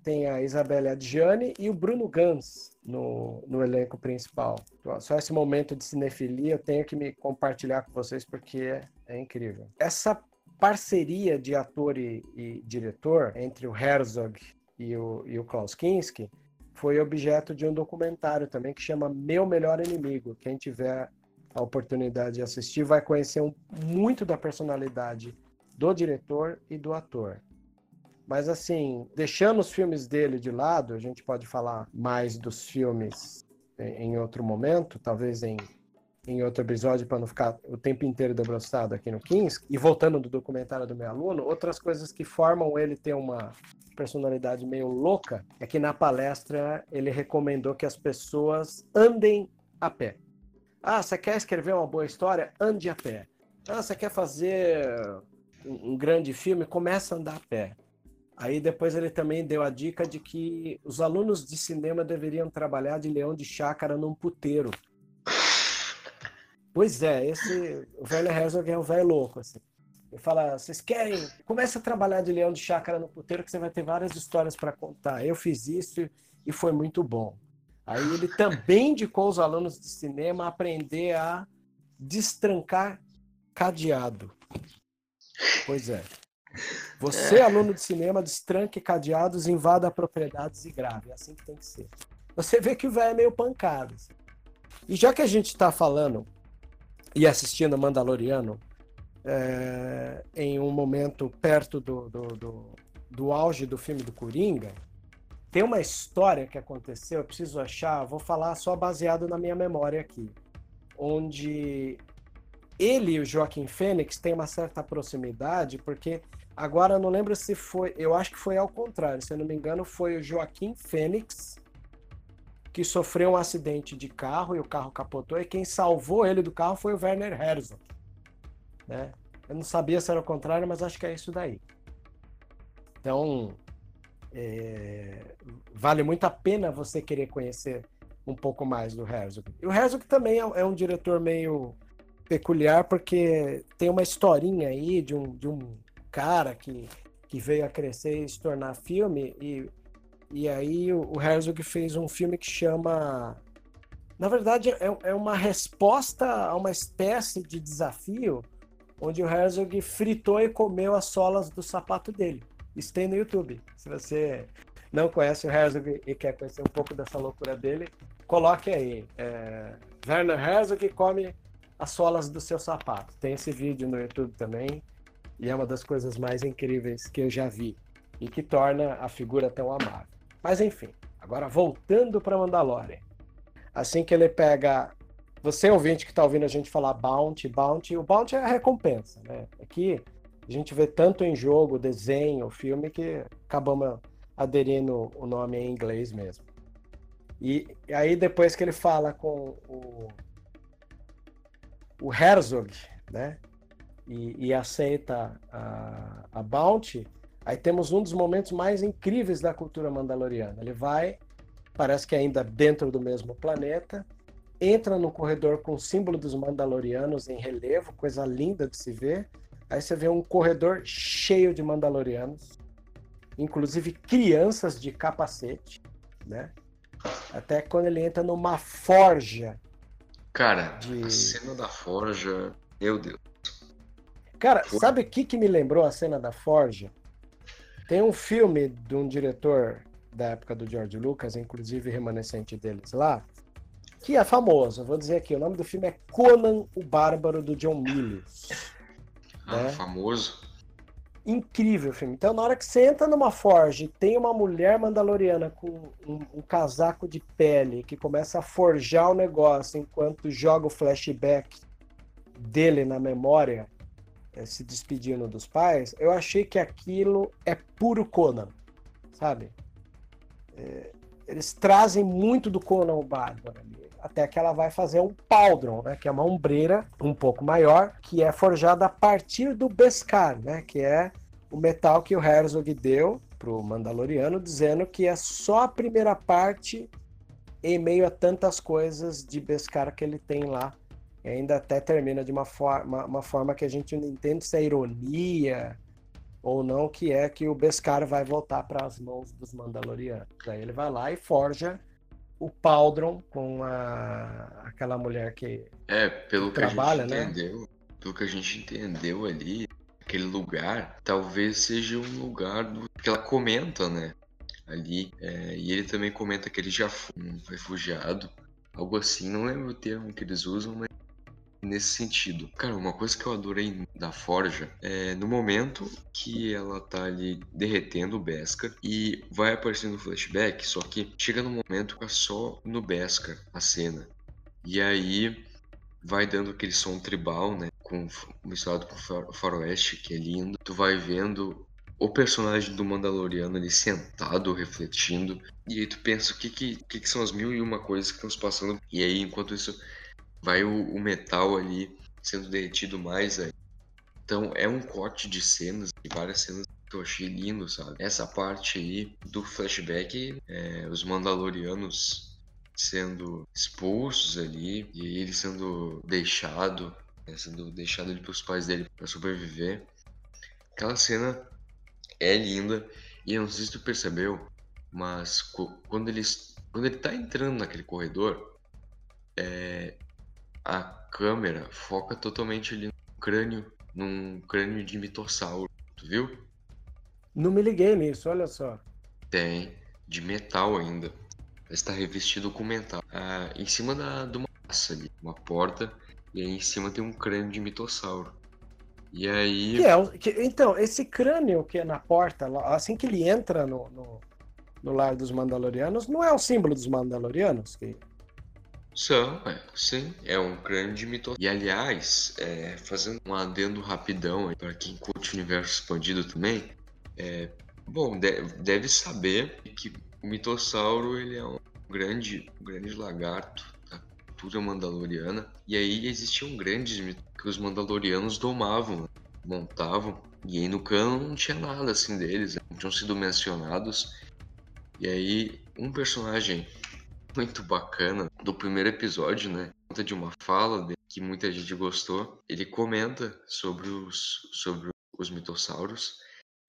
S1: Tem a Isabelle Adjani e o Bruno Gans no, no elenco principal. Só esse momento de cinefilia eu tenho que me compartilhar com vocês porque é, é incrível. Essa parceria de ator e, e diretor entre o Herzog e o, e o Klaus Kinski foi objeto de um documentário também que chama Meu Melhor Inimigo. Quem tiver a oportunidade de assistir vai conhecer um, muito da personalidade do diretor e do ator. Mas assim, deixando os filmes dele de lado, a gente pode falar mais dos filmes em outro momento, talvez em, em outro episódio, para não ficar o tempo inteiro debruçado aqui no Kings. E voltando do documentário do meu aluno, outras coisas que formam ele ter uma personalidade meio louca, é que na palestra ele recomendou que as pessoas andem a pé. Ah, você quer escrever uma boa história? Ande a pé. Ah, você quer fazer um grande filme? Começa a andar a pé. Aí depois ele também deu a dica de que os alunos de cinema deveriam trabalhar de leão de chácara num puteiro. Pois é, esse o Werner Herzog é um velho louco assim. Ele fala, vocês querem? Começa a trabalhar de leão de chácara no puteiro que você vai ter várias histórias para contar. Eu fiz isso e foi muito bom. Aí ele também indicou os alunos de cinema a aprender a destrancar cadeado. Pois é. Você, aluno de cinema, destranque cadeados, invada propriedades e grave. É assim que tem que ser. Você vê que o velho é meio pancado. Assim. E já que a gente está falando e assistindo Mandaloriano, é, em um momento perto do, do, do, do, auge do filme do Coringa, tem uma história que aconteceu, eu preciso achar, vou falar só baseado na minha memória aqui, onde ele e o Joaquim Fênix têm uma certa proximidade, porque agora eu não lembro se foi, eu acho que foi ao contrário, se eu não me engano, foi o Joaquim Fênix que sofreu um acidente de carro e o carro capotou, e quem salvou ele do carro foi o Werner Herzog. Né? Eu não sabia se era o contrário, mas acho que é isso daí. Então, é, vale muito a pena você querer conhecer um pouco mais do Herzog. E o Herzog também é, é um diretor meio peculiar, porque tem uma historinha aí de um, de um cara que, que veio a crescer e se tornar filme, e, e aí o, o Herzog fez um filme que chama na verdade, é, é, uma resposta a uma espécie de desafio onde o Herzog fritou e comeu as solas do sapato dele. Isso tem no YouTube. Se você não conhece o Herzog e quer conhecer um pouco dessa loucura dele, coloque aí. É, Werner Herzog come as solas do seu sapato. Tem esse vídeo no YouTube também. E é uma das coisas mais incríveis que eu já vi. E que torna a figura tão amável. Mas enfim, agora voltando para Mandalorian. Assim que ele pega você, ouvinte que está ouvindo a gente falar bounty, bounty, o bounty é a recompensa, né? Aqui a gente vê tanto em jogo, desenho, filme, que acabamos aderindo o nome em inglês mesmo. E, e aí depois que ele fala com o, o Herzog, né? E, e aceita a, a bounty, aí temos um dos momentos mais incríveis da cultura mandaloriana. Ele vai, parece que ainda dentro do mesmo planeta, entra no corredor com o símbolo dos Mandalorianos em relevo, coisa linda de se ver. Aí você vê um corredor cheio de Mandalorianos, inclusive crianças de capacete, né? Até quando ele entra numa forja.
S2: Cara, de... a cena da forja, meu Deus.
S1: Cara, sabe o que, que me lembrou a cena da Forja? Tem um filme de um diretor da época do George Lucas, inclusive remanescente deles lá, que é famoso. Vou dizer aqui, o nome do filme é Conan o Bárbaro do John Milius.
S2: Ah,
S1: né?
S2: famoso.
S1: Incrível o filme. Então, na hora que você entra numa forja e tem uma mulher mandaloriana com um, um casaco de pele que começa a forjar o negócio enquanto joga o flashback dele na memória, se despedindo dos pais, eu achei que aquilo é puro Conan, sabe? É, eles trazem muito do Conan o Bárbaro ali até que ela vai fazer um Paldron, né, que é uma ombreira um pouco maior, que é forjada a partir do Beskar, né, que é o metal que o Herzog deu pro Mandaloriano, dizendo que é só a primeira parte em meio a tantas coisas de Beskar que ele tem lá. E ainda até termina de uma forma, uma forma que a gente não entende se é ironia ou não, que é que o Beskar vai voltar para as mãos dos Mandalorianos. Aí ele vai lá e forja o Paldron com a, aquela mulher que
S2: É, pelo que
S1: trabalha,
S2: a
S1: né?
S2: gente entendeu, pelo que a gente entendeu ali, aquele lugar talvez seja um lugar do, que ela comenta, né? Ali. é, e ele também comenta que ele já foi um refugiado, algo assim, não lembro o termo que eles usam, mas nesse sentido. Cara, uma coisa que eu adorei da Forja é no momento que ela tá ali derretendo o Beskar e vai aparecendo o flashback, só que chega no momento que é só no Beskar a cena. E aí vai dando aquele som tribal, né? Com, misturado com far- faroeste, que é lindo. Tu vai vendo o personagem do Mandaloriano ali sentado, refletindo. E aí tu pensa, o que que, que que são as mil e uma coisas que estão se passando? E aí, enquanto isso, vai o, o metal ali sendo derretido mais aí. Então é um corte de cenas, de várias cenas que eu achei lindo, sabe? Essa parte aí do flashback, é, os Mandalorianos sendo expulsos ali e ele sendo deixado, né, sendo deixado ali pelos pais dele para sobreviver. Aquela cena é linda e eu não sei se tu percebeu, mas quando eles quando ele tá entrando naquele corredor, é, a câmera foca totalmente ali no crânio, num crânio de mitossauro, tu viu?
S1: Não me liguei nisso, olha só.
S2: Tem, de metal ainda. Está revestido com metal. Ah, em cima da, de uma massa ali, uma porta, e aí em cima tem um crânio de mitossauro. E aí.
S1: Que é, que- então, esse crânio que é na porta, assim que ele entra no, no, no lar dos Mandalorianos, não é o símbolo dos Mandalorianos? Que...
S2: São, é, sim, é um crânio de mitossauro. E aliás, é, fazendo um adendo rapidão para quem curte o universo expandido também, é, bom, de- deve saber que o mitossauro ele é um grande, um grande lagarto da cultura mandaloriana. E aí existiam grandes mitos que os mandalorianos domavam, montavam. E aí no cano não tinha nada assim deles, né, não tinham sido mencionados. E aí um personagem muito bacana do primeiro episódio, né? Conta de uma fala que muita gente gostou. Ele comenta sobre os sobre os mitossauros.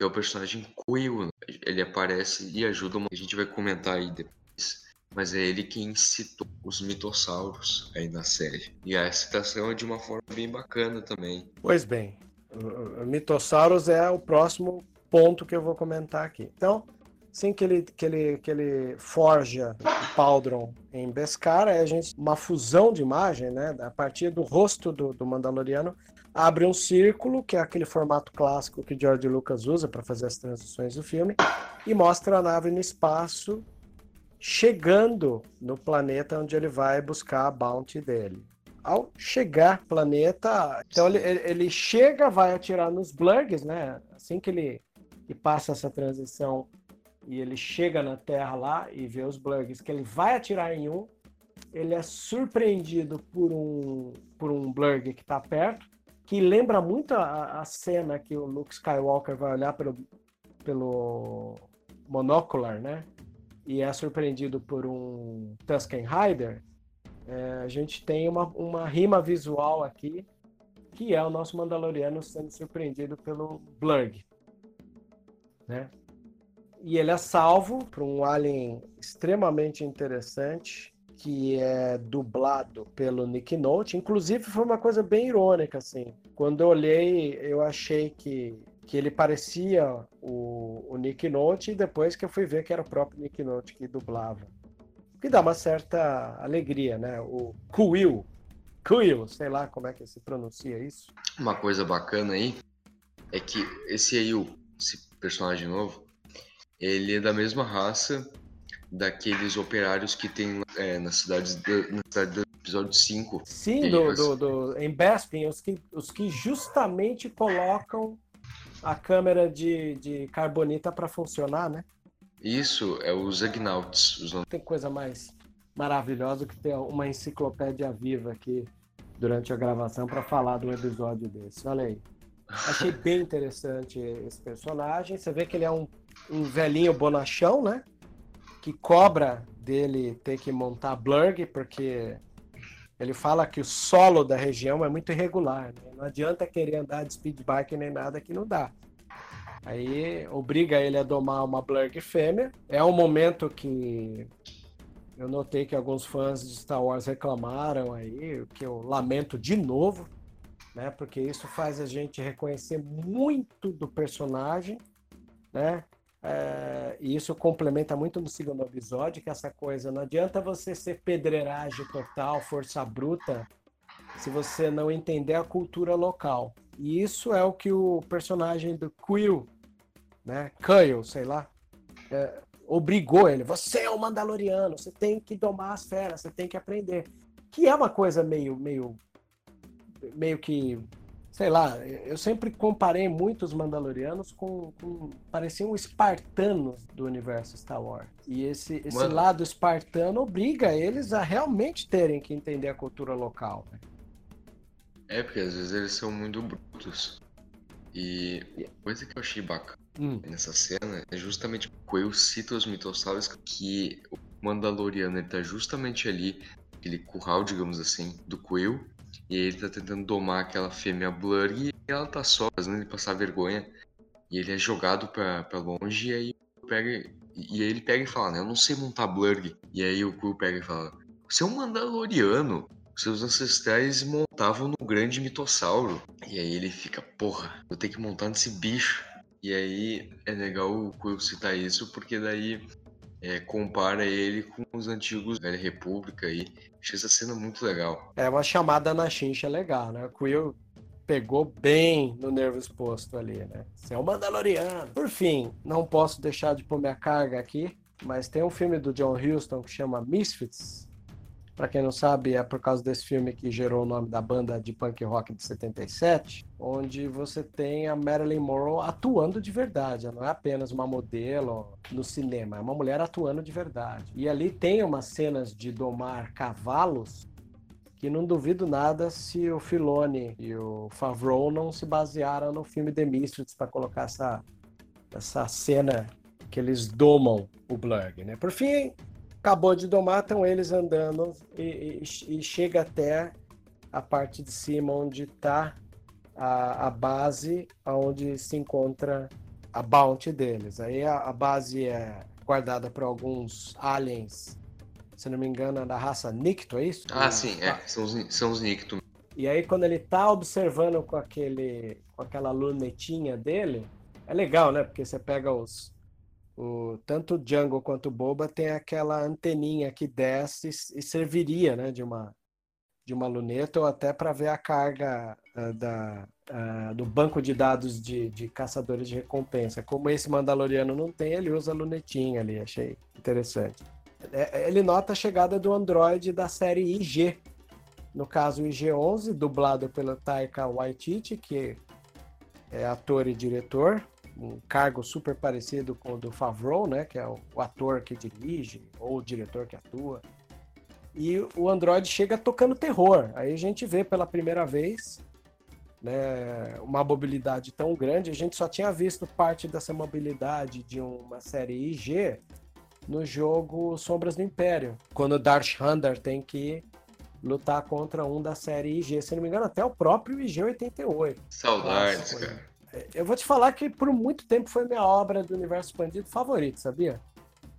S2: É o personagem Quill. né? Ele aparece e ajuda. uma- A gente vai comentar aí depois. Mas é ele quem citou os mitossauros aí na série. E a citação é de uma forma bem bacana também.
S1: Pois bem, Mitossauros é o próximo ponto que eu vou comentar aqui. Então, assim que ele, que ele, que ele forja o Paldron em Beskar, a gente, uma fusão de imagem, né? A partir do rosto do, do Mandaloriano, abre um círculo, que é aquele formato clássico que George Lucas usa para fazer as transições do filme, e mostra a nave no espaço chegando no planeta onde ele vai buscar a bounty dele. Ao chegar planeta, então ele, ele- ele chega, vai atirar nos blurgs, né? Assim que ele que passa essa transição e ele chega na Terra lá e vê os blurgs, que ele vai atirar em um, ele é surpreendido por um por um blurg que está perto, que lembra muito a, a cena que o Luke Skywalker vai olhar pelo, pelo monocular, né? E é surpreendido por um Tusken Rider. É, a gente tem uma, uma rima visual aqui, que é o nosso Mandaloriano sendo surpreendido pelo Blurg. Né? E ele é salvo por um alien extremamente interessante, que é dublado pelo Nick Note. Inclusive, foi uma coisa bem irônica, assim. Quando eu olhei, eu achei que, que ele parecia o, o Nick Note, e depois que eu fui ver que era o próprio Nick Note que dublava. Que dá uma certa alegria, né? O Quill, Quill, sei lá como é que se pronuncia isso.
S2: Uma coisa bacana aí é que esse aí, esse personagem novo, ele é da mesma raça daqueles operários que tem é, na, cidade do, na cidade do episódio 5.
S1: Sim, do, do, do, em Bespin, os que, os que justamente colocam a câmera de, de carbonita para funcionar, né?
S2: Isso, é os Agnauts. Os
S1: Tem coisa mais maravilhosa que ter uma enciclopédia viva aqui durante a gravação para falar de um episódio desse. Olha aí. Achei bem interessante esse personagem. Você vê que ele é um, um velhinho bonachão, né? Que cobra dele ter que montar blurg, porque ele fala que o solo da região é muito irregular. Né? Não adianta querer andar de speed bike nem nada que não dá. Aí obriga ele a domar uma blurg fêmea. É um momento que eu notei que alguns fãs de Star Wars reclamaram aí, o que eu lamento de novo, né? Porque isso faz a gente reconhecer muito do personagem, né? É, e isso complementa muito no segundo episódio, que essa coisa, não adianta você ser pedreiragem total, força bruta, se você não entender a cultura local. E isso é o que o personagem do Quill, né, Kyle, sei lá, é, obrigou ele. Você é um Mandaloriano, você tem que domar as feras, você tem que aprender. Que é uma coisa meio, meio, meio que, sei lá. Eu sempre comparei muitos Mandalorianos com, com pareciam espartanos do universo Star Wars. E esse, esse Mano. lado espartano obriga eles a realmente terem que entender a cultura local. Né?
S2: É porque às vezes eles são muito brutos. E coisa que eu achei bacana hum. nessa cena é justamente o Coelho cita os mitossauros que o Mandaloriano ele tá justamente ali, aquele curral, digamos assim, do Coelho, e ele tá tentando domar aquela fêmea Blur e ela tá só fazendo ele passar vergonha. E ele é jogado pra, pra longe e aí pega. E aí ele pega e fala, né? Eu não sei montar Blurg. E aí o Quill pega e fala: Você é um Mandaloriano. Seus ancestrais montavam no grande mitossauro. E aí ele fica, porra, vou ter que montar nesse bicho. E aí é legal o Quill citar isso, porque daí é, compara ele com os antigos Velha República aí. Achei essa cena muito legal.
S1: É uma chamada na chincha legal, né? O Quill pegou bem no nervo exposto ali, né? Você é um Mandaloriano. Por fim, não posso deixar de pôr minha carga aqui, mas tem um filme do John Huston que chama Misfits, para quem não sabe, é por causa desse filme que gerou o nome da banda de punk rock de 77, onde você tem a Marilyn Monroe atuando de verdade. Ela não é apenas uma modelo no cinema, é uma mulher atuando de verdade. E ali tem umas cenas de domar cavalos que não duvido nada se o Filoni e o Favreau não se basearam no filme The Mistress para colocar essa, essa cena que eles domam o Blurg, né? Por fim, acabou de domar, estão eles andando e, e, e, chega até a parte de cima onde está a, a, base, onde se encontra a bounty deles. Aí a, a base é guardada por alguns aliens, se não me engano, é da raça Nicto, é isso?
S2: Ah, sim, é, são os, são os Nicto.
S1: E aí quando ele está observando com aquele com aquela lunetinha dele, é legal, né? Porque você pega os o, tanto o Django quanto o Boba tem aquela anteninha que desce e serviria né, de, uma, de uma luneta ou até para ver a carga uh, da, uh, do banco de dados de, de caçadores de recompensa. Como esse Mandaloriano não tem, ele usa a lunetinha ali, achei interessante. É, ele nota a chegada do Android da série IG, no caso o IG-11, dublado pelo Taika Waititi, que é ator e diretor, um cargo super parecido com o do Favreau, né, que é o, o ator que dirige ou o diretor que atua. E o Android chega tocando terror. Aí a gente vê pela primeira vez né, uma mobilidade tão grande. A gente só tinha visto parte dessa mobilidade de uma série IG no jogo Sombras do Império, quando o Darth Vader tem que lutar contra um da série IG, se não me engano, até o próprio IG-88.
S2: Saudades, Nossa, cara.
S1: Eu vou te falar que por muito tempo foi minha obra do universo expandido favorita, sabia?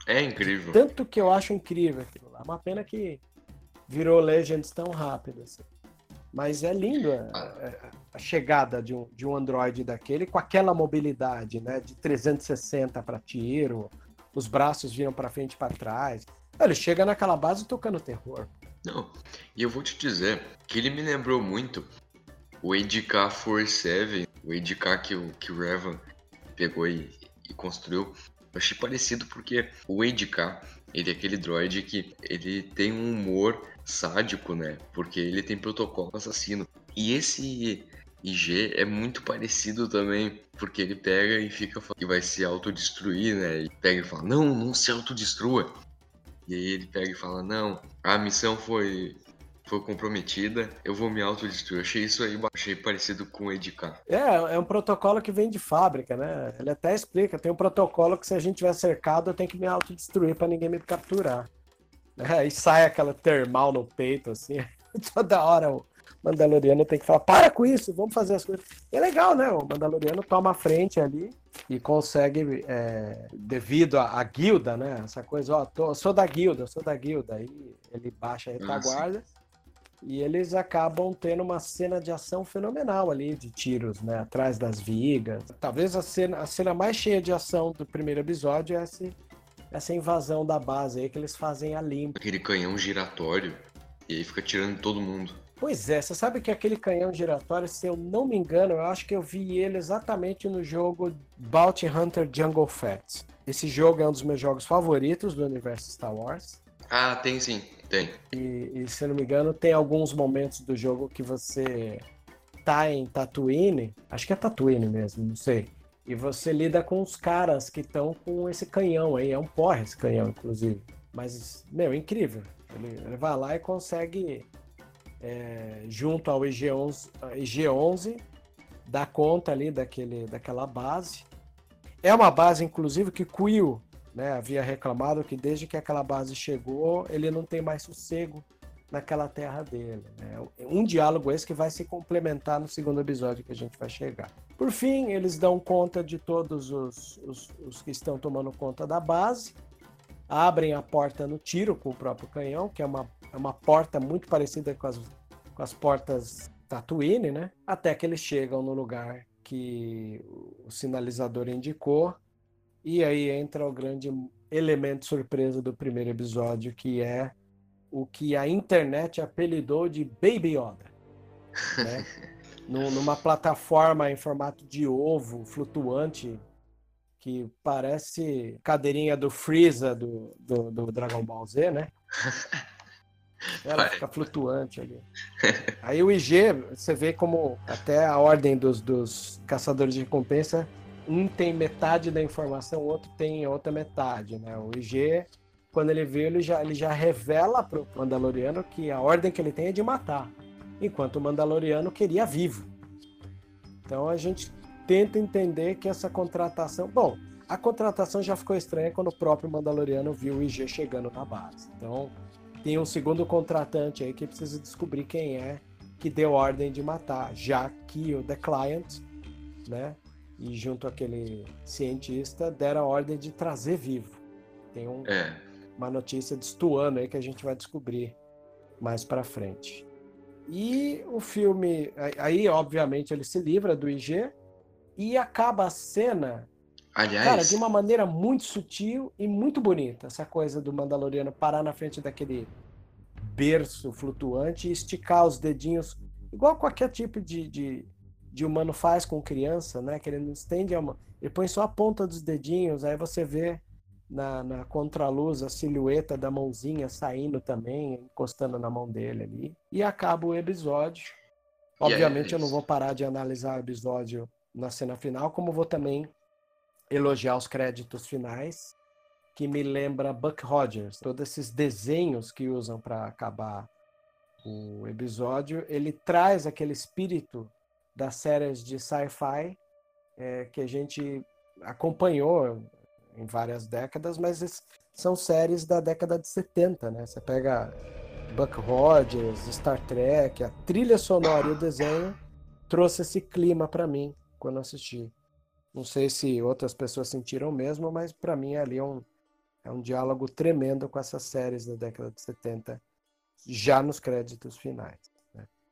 S2: É incrível.
S1: Tanto que eu acho incrível aquilo lá. Uma pena que virou Legends tão rápido assim. Mas é lindo a, a, a chegada de um, de um Android daquele com aquela mobilidade, né? De 360 para tiro, os braços viram para frente e para trás. Ele chega naquela base tocando terror.
S2: Não, e eu vou te dizer que ele me lembrou muito o ADK 47, o ADK que o, que o Revan pegou e, e construiu. Eu achei parecido porque o ADK, ele é aquele droid que ele tem um humor sádico, né? Porque ele tem protocolo assassino. E esse IG é muito parecido também, porque ele pega e fica que vai se autodestruir, né? E pega e fala: "Não, não se autodestrua". E aí ele pega e fala: "Não, a missão foi foi comprometida, eu vou me autodestruir". Eu achei isso aí, achei parecido com o EDK.
S1: É, é um protocolo que vem de fábrica, né? Ele até explica, tem um protocolo que se a gente tiver cercado, eu tenho que me autodestruir para ninguém me capturar. É, e sai aquela termal no peito, assim. (laughs) Toda hora o Mandaloriano tem que falar: para com isso, vamos fazer as coisas. E é legal, né? O Mandaloriano toma a frente ali e consegue, é, devido à guilda, né? Essa coisa, ó, tô, sou da guilda, sou da guilda. Aí ele baixa a retaguarda. Ah, e eles acabam tendo uma cena de ação fenomenal ali, de tiros, né? Atrás das vigas. Talvez a cena, a cena mais cheia de ação do primeiro episódio é esse, essa invasão da base aí que eles fazem a limpa.
S2: Aquele canhão giratório e aí fica tirando todo mundo.
S1: Pois é, você sabe que aquele canhão giratório, se eu não me engano, eu acho que eu vi ele exatamente no jogo Bounty Hunter Jungle Fett. Esse jogo é um dos meus jogos favoritos do universo Star Wars.
S2: Ah, tem sim, tem.
S1: E, e se eu não me engano, tem alguns momentos do jogo que você tá em Tatooine, acho que é Tatooine mesmo, não sei. E você lida com os caras que estão com esse canhão aí, é um porre esse canhão, inclusive. Mas, meu, incrível. Ele, ele vai lá e consegue é, junto ao IG-11, IG-11, dá conta ali daquele, daquela base. É uma base, inclusive, que Quill né, havia reclamado que desde que aquela base chegou, ele não tem mais sossego naquela terra dele. Né? Um diálogo esse que vai se complementar no segundo episódio que a gente vai chegar. Por fim, eles dão conta de todos os, os, os que estão tomando conta da base, abrem a porta no tiro com o próprio canhão, que é uma é uma porta muito parecida com as, com as portas Tatooine, né? Até que eles chegam no lugar que o sinalizador indicou. E aí entra o grande elemento surpresa do primeiro episódio, que é o que a internet apelidou de Baby Yoda. Né? (laughs) numa plataforma em formato de ovo flutuante que parece cadeirinha do Freeza do, do, do Dragon Ball Z, né? (laughs) Ela fica flutuante ali. (laughs) Aí o IG, você vê como até a ordem dos, dos caçadores de recompensa, um tem metade da informação, o outro tem outra metade, né? O IG, quando ele vê, ele já, ele já revela pro Mandaloriano que a ordem que ele tem é de matar, enquanto o Mandaloriano queria vivo. Então a gente tenta entender que essa contratação, bom, a contratação já ficou estranha quando o próprio Mandaloriano viu o IG chegando na base. Então, tem um segundo contratante aí que precisa descobrir quem é que deu ordem de matar, já que o The Client, né, e junto aquele cientista deram a ordem de trazer vivo. Tem um, é. uma notícia de Stuano aí que a gente vai descobrir mais para frente. E o filme, aí obviamente ele se livra do IG e acaba a cena
S2: Aliás,
S1: cara, de uma maneira muito sutil e muito bonita, essa coisa do Mandaloriano parar na frente daquele berço flutuante e esticar os dedinhos, igual qualquer tipo de, de, de humano faz com criança, né? Que ele não estende a mão, ele põe só a ponta dos dedinhos, aí você vê na, na contraluz a silhueta da mãozinha saindo também, encostando na mão dele ali. E acaba o episódio. Obviamente, eu não vou parar de analisar o episódio na cena final, como vou também elogiar os créditos finais, que me lembra Buck Rogers. Todos esses desenhos que usam para acabar o episódio, ele traz aquele espírito das séries de sci-fi é, que a gente acompanhou em várias décadas, mas são séries da década de 70, né? Você pega Buck Rogers, Star Trek, a trilha sonora e o desenho trouxe esse clima para mim quando assisti. Não sei se outras pessoas sentiram mesmo, mas para mim ali é um, é um diálogo tremendo com essas séries da década de 70 já nos créditos finais.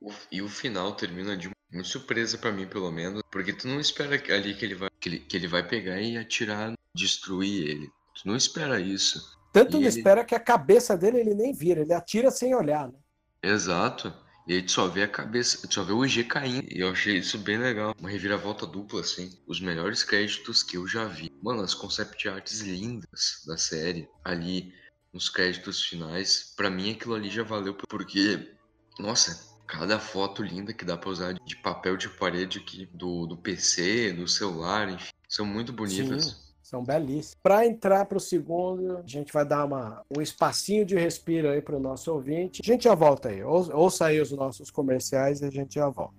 S2: O- E o final termina de uma surpresa pra mim, pelo menos, porque tu não espera ali que ele vai que ele, que ele vai pegar e atirar, destruir ele. Tu não espera isso.
S1: Tanto
S2: E
S1: ele
S2: ele-
S1: espera que a cabeça dele ele nem vira, ele atira sem olhar. Né?
S2: Exato. E aí tu só vê a cabeça, tu só vê o G caindo. E eu achei isso bem legal. Uma reviravolta dupla, assim. Os melhores créditos que eu já vi. Mano, as concept arts lindas da série. Ali, nos créditos finais. Pra mim, aquilo ali já valeu. Porque, nossa, cada foto linda que dá pra usar de papel de parede aqui. Do, do PC, do celular, enfim. São muito bonitas.
S1: Sim. São belíssimos. Para entrar para o segundo, a gente vai dar uma, um espacinho de respiro aí para o nosso ouvinte. A gente já volta aí. Ou, ouça aí os nossos comerciais e a gente já volta.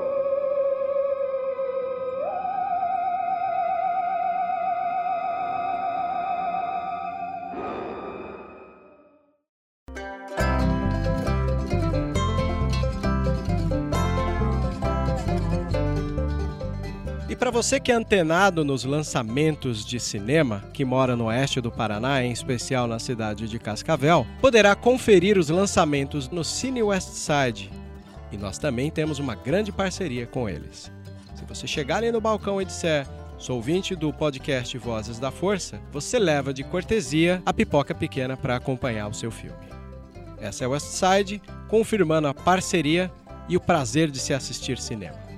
S3: Você que é antenado nos lançamentos de cinema, que mora no oeste do Paraná, em especial na cidade de Cascavel, poderá conferir os lançamentos no Cine West Side. E nós também temos uma grande parceria com eles. Se você chegar ali no balcão e disser Sou ouvinte do podcast Vozes da Força, você leva de cortesia a pipoca pequena para acompanhar o seu filme. Essa é West Side, confirmando a parceria e o prazer de se assistir cinema.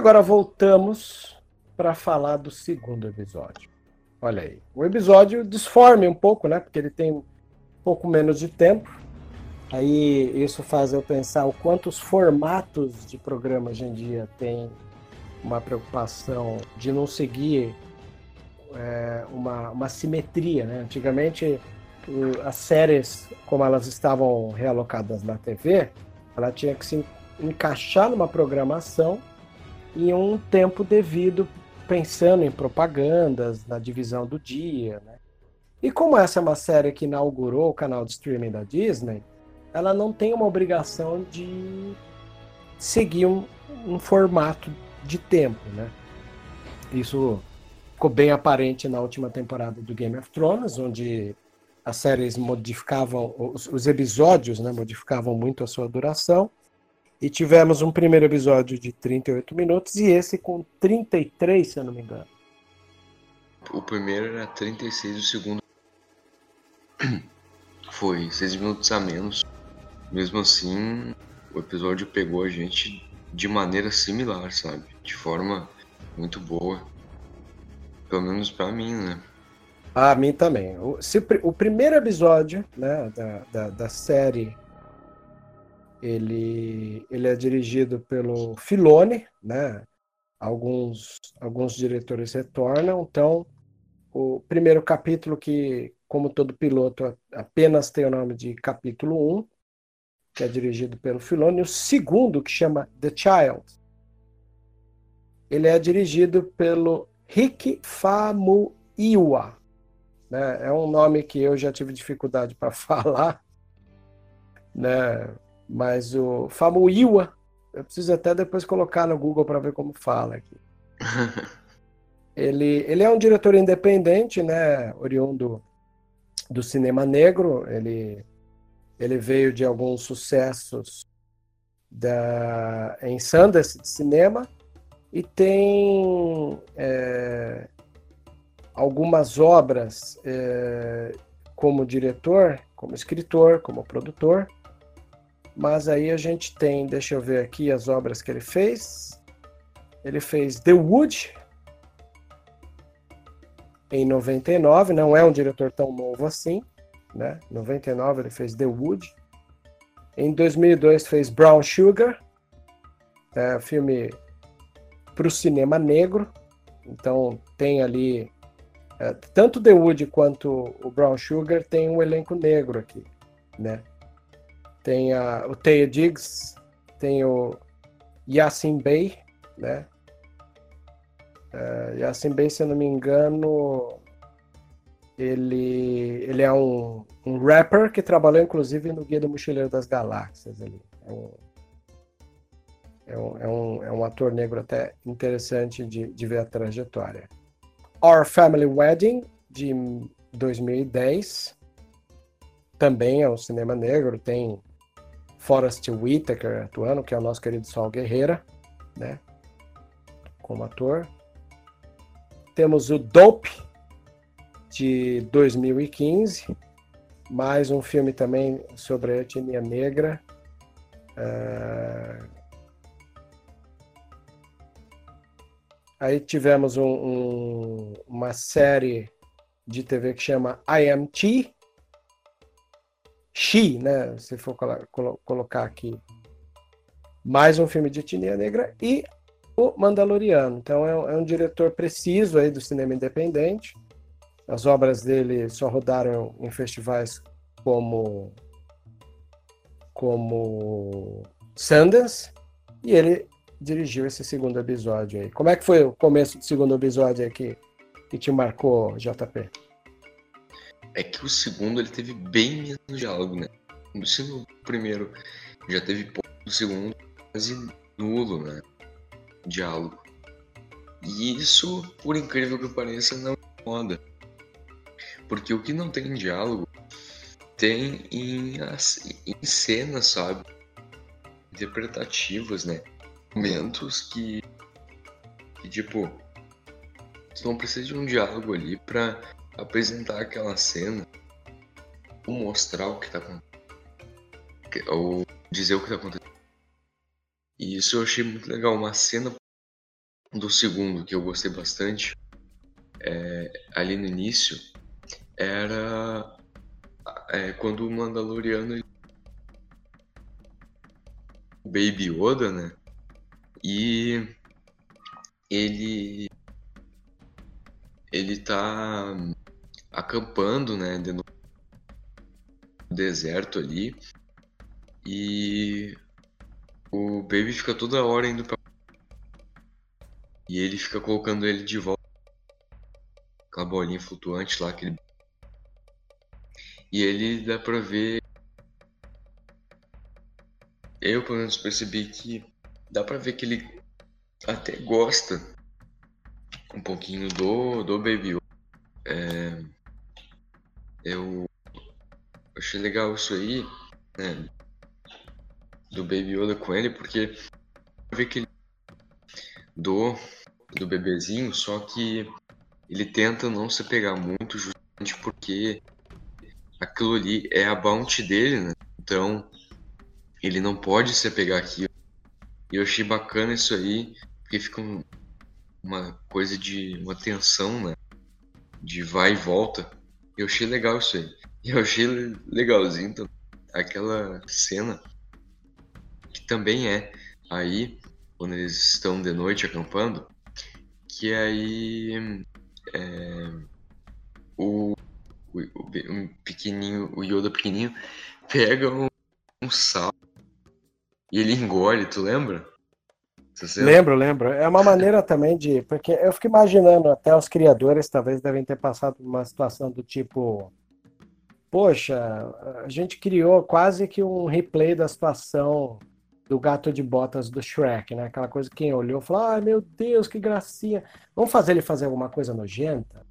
S1: Agora voltamos para falar do segundo episódio. Olha aí. O episódio disforme um pouco, né? Porque ele tem um pouco menos de tempo. Aí isso faz eu pensar o quanto os formatos de programa hoje em dia têm uma preocupação de não seguir é, uma, uma simetria, né? Antigamente as séries, como elas estavam realocadas na TV, ela tinha que se en- encaixar numa programação em um tempo devido, pensando em propagandas, na divisão do dia. Né? E como essa é uma série que inaugurou o canal de streaming da Disney, ela não tem uma obrigação de seguir um, um formato de tempo. Né? Isso ficou bem aparente na última temporada do Game of Thrones, onde as séries modificavam, os, os episódios né, modificavam muito a sua duração. E tivemos um primeiro episódio de 38 minutos e esse com 33, se eu não me engano.
S2: O primeiro era 36, o segundo (clears throat) foi 6 minutos a menos. Mesmo assim, o episódio pegou a gente de maneira similar, sabe? De forma muito boa. Pelo menos pra mim, né?
S1: A mim também. O, se, o primeiro episódio né, da, da, da série ele, ele é dirigido pelo Filone, né? Alguns, alguns diretores retornam, então o primeiro capítulo que, como todo piloto, apenas tem o nome de capítulo 1, que é dirigido pelo Filone, o segundo, que chama The Child, ele é dirigido pelo Rick Famuyiwa. né? É um nome que eu já tive dificuldade para (laughs) falar, né? Mas o Famuyiwa, eu preciso até depois colocar no Google para ver como fala aqui. (laughs) ele, ele é um diretor independente, né? Oriundo do cinema negro. Ele, ele veio de alguns sucessos da, em Sundance de cinema e tem é, algumas obras é, como diretor, como escritor, como produtor. Mas aí a gente tem, deixa eu ver aqui as obras que ele fez. Ele fez The Wood em 99, não é um diretor tão novo assim, né? 99 ele fez The Wood. Em 2002 fez Brown Sugar, é, filme para o cinema negro. Então tem ali é, tanto The Wood quanto o Brown Sugar tem um elenco negro aqui, né? Tem a, o Taya Diggs, tem o Yassin Bey, né? Uh, Yassin Bey, se eu não me engano, ele, ele é um, um rapper que trabalhou inclusive no Guia do Mochileiro das Galáxias. Ali. É um, é um, é um, é um ator negro até interessante de, de ver a trajetória. Our Family Wedding, de 2010, também é um cinema negro, tem Forrest Whitaker atuando, que é o nosso querido Sol Guerreira, né? Como ator. Temos o Dope, de 2015, mais um filme também sobre a etnia negra. Uh... Aí tivemos um, um, uma série de TV que chama I She, né? Se for colo colocar aqui. Mais um filme de etnia negra e o Mandaloriano. Então é um, é um, diretor preciso aí do cinema independente. As obras dele só rodaram em festivais como como Sundance e ele dirigiu esse segundo episódio aí. Como é que foi o começo do segundo episódio aí que, que te marcou, JP?
S2: É que o segundo ele teve bem menos diálogo, né? No primeiro já teve pouco, no segundo quase nulo, né? Diálogo. E isso, por incrível que pareça, não incomoda. Porque o que não tem diálogo tem em, em cenas, sabe? Interpretativas, né? Momentos que, que tipo, tu não precisa de um diálogo ali pra apresentar aquela cena, ou mostrar o que tá acontecendo, ou dizer o que tá acontecendo. E isso eu achei muito legal. Uma cena do segundo que eu gostei bastante, é, ali no início, era é, quando o Mandaloriano o Baby Yoda, né? E ele ele tá acampando, né, no deserto ali. E o Baby fica toda hora indo pra. E ele fica colocando ele de volta. Aquela bolinha flutuante lá. E ele dá pra ver. Eu, pelo menos, percebi que dá pra ver que ele até gosta um pouquinho do, do Baby é, eu achei legal isso aí, né? Do Baby Yoda com ele, porque ver que ele do, do bebezinho, só que ele tenta não se pegar muito, justamente porque aquilo ali é a bounty dele, né? Então ele não pode se apegar aqui. E eu achei bacana isso aí, porque fica um, uma coisa de uma tensão, né? De vai e volta. Eu achei legal isso aí. Eu achei legalzinho então, aquela cena que também é aí quando eles estão de noite acampando, que aí é, o, o, o, pequenininho, o Yoda pequenininho pega um, um sal e ele engole, tu lembra? Certo?
S1: Lembro, lembro. É uma maneira também de. Porque eu fico imaginando, até os criadores talvez devem ter passado uma situação do tipo. Poxa, a gente criou quase que um replay da situação do gato de botas do Shrek, né? Aquela coisa que quem olhou falou: ai meu Deus, que gracinha. Vamos fazer ele fazer alguma coisa nojenta?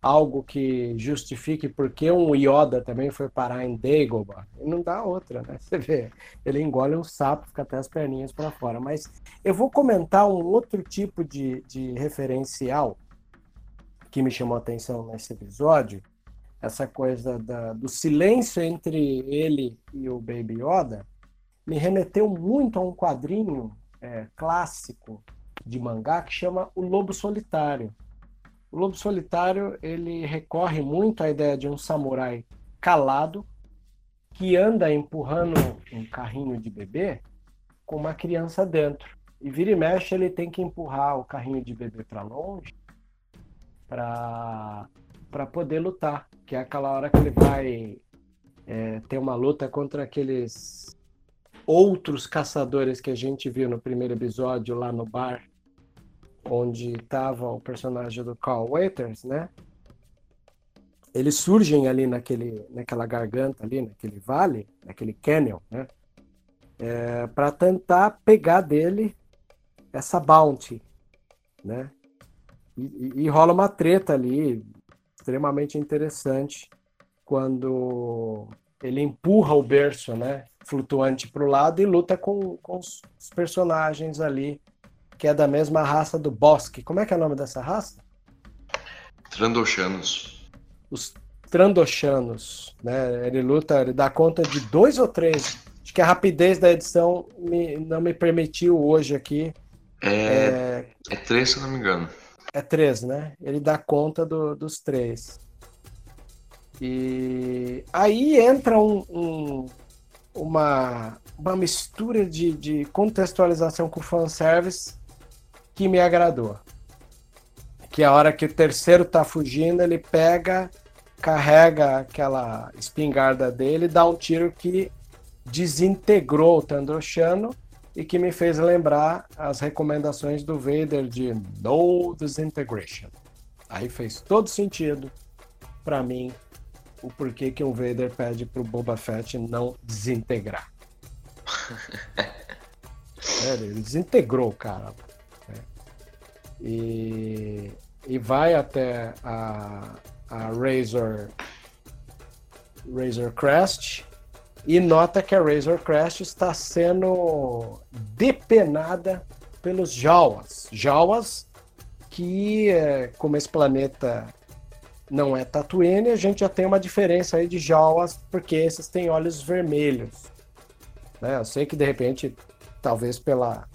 S1: Algo que justifique porque um Yoda também foi parar em Dagobah. Não dá outra, né? (laughs) Você vê, ele engole um sapo, fica até as perninhas para fora. Mas eu vou comentar um outro tipo de, de referencial que me chamou a atenção nesse episódio. Essa coisa da, do silêncio entre ele e o Baby Yoda me remeteu muito a um quadrinho é, clássico de mangá que chama O Lobo Solitário. O Lobo Solitário ele recorre muito à ideia de um samurai calado que anda empurrando um carrinho de bebê com uma criança dentro. E vira e mexe ele tem que empurrar o carrinho de bebê para longe para para poder lutar, que é aquela hora que ele vai é, ter uma luta contra aqueles outros caçadores que a gente viu no primeiro episódio lá no bar, onde estava o personagem do Carl Waiters, né? Eles surgem ali naquele, naquela garganta ali, naquele vale, naquele canyon, né? É, para tentar pegar dele essa bounty, né? E, e, e rola uma treta ali extremamente interessante quando ele empurra o berço, né, flutuante para o lado e luta com, com os personagens ali, que é da mesma raça do Bosque. Como é que é o nome dessa raça?
S2: Trandoshanos.
S1: Os Trandoshanos, né? Ele luta, ele dá conta de dois ou três. Acho que a rapidez da edição me, não me permitiu hoje aqui.
S2: É,
S1: É,
S2: é três, se não me engano.
S1: é três, né? Ele dá conta do- dos três. E aí entra um- um- uma, uma mistura de, de contextualização com fanservice que me agradou. Que a hora que o terceiro tá fugindo, ele pega, carrega aquela espingarda dele e dá um tiro que desintegrou o Tandroshano e que me fez lembrar as recomendações do Vader de No Disintegration. Aí fez todo sentido para mim o porquê que o Vader pede pro Boba Fett não desintegrar. (laughs) É, ele desintegrou cara. E, e vai até a, a Razor, Razor Crest e nota que a Razor Crest está sendo depenada pelos Jawas. Jawas que, é, como esse planeta não é Tatooine, a gente já tem uma diferença aí de Jawas, porque esses têm olhos vermelhos. Né? Eu sei que de repente, talvez pela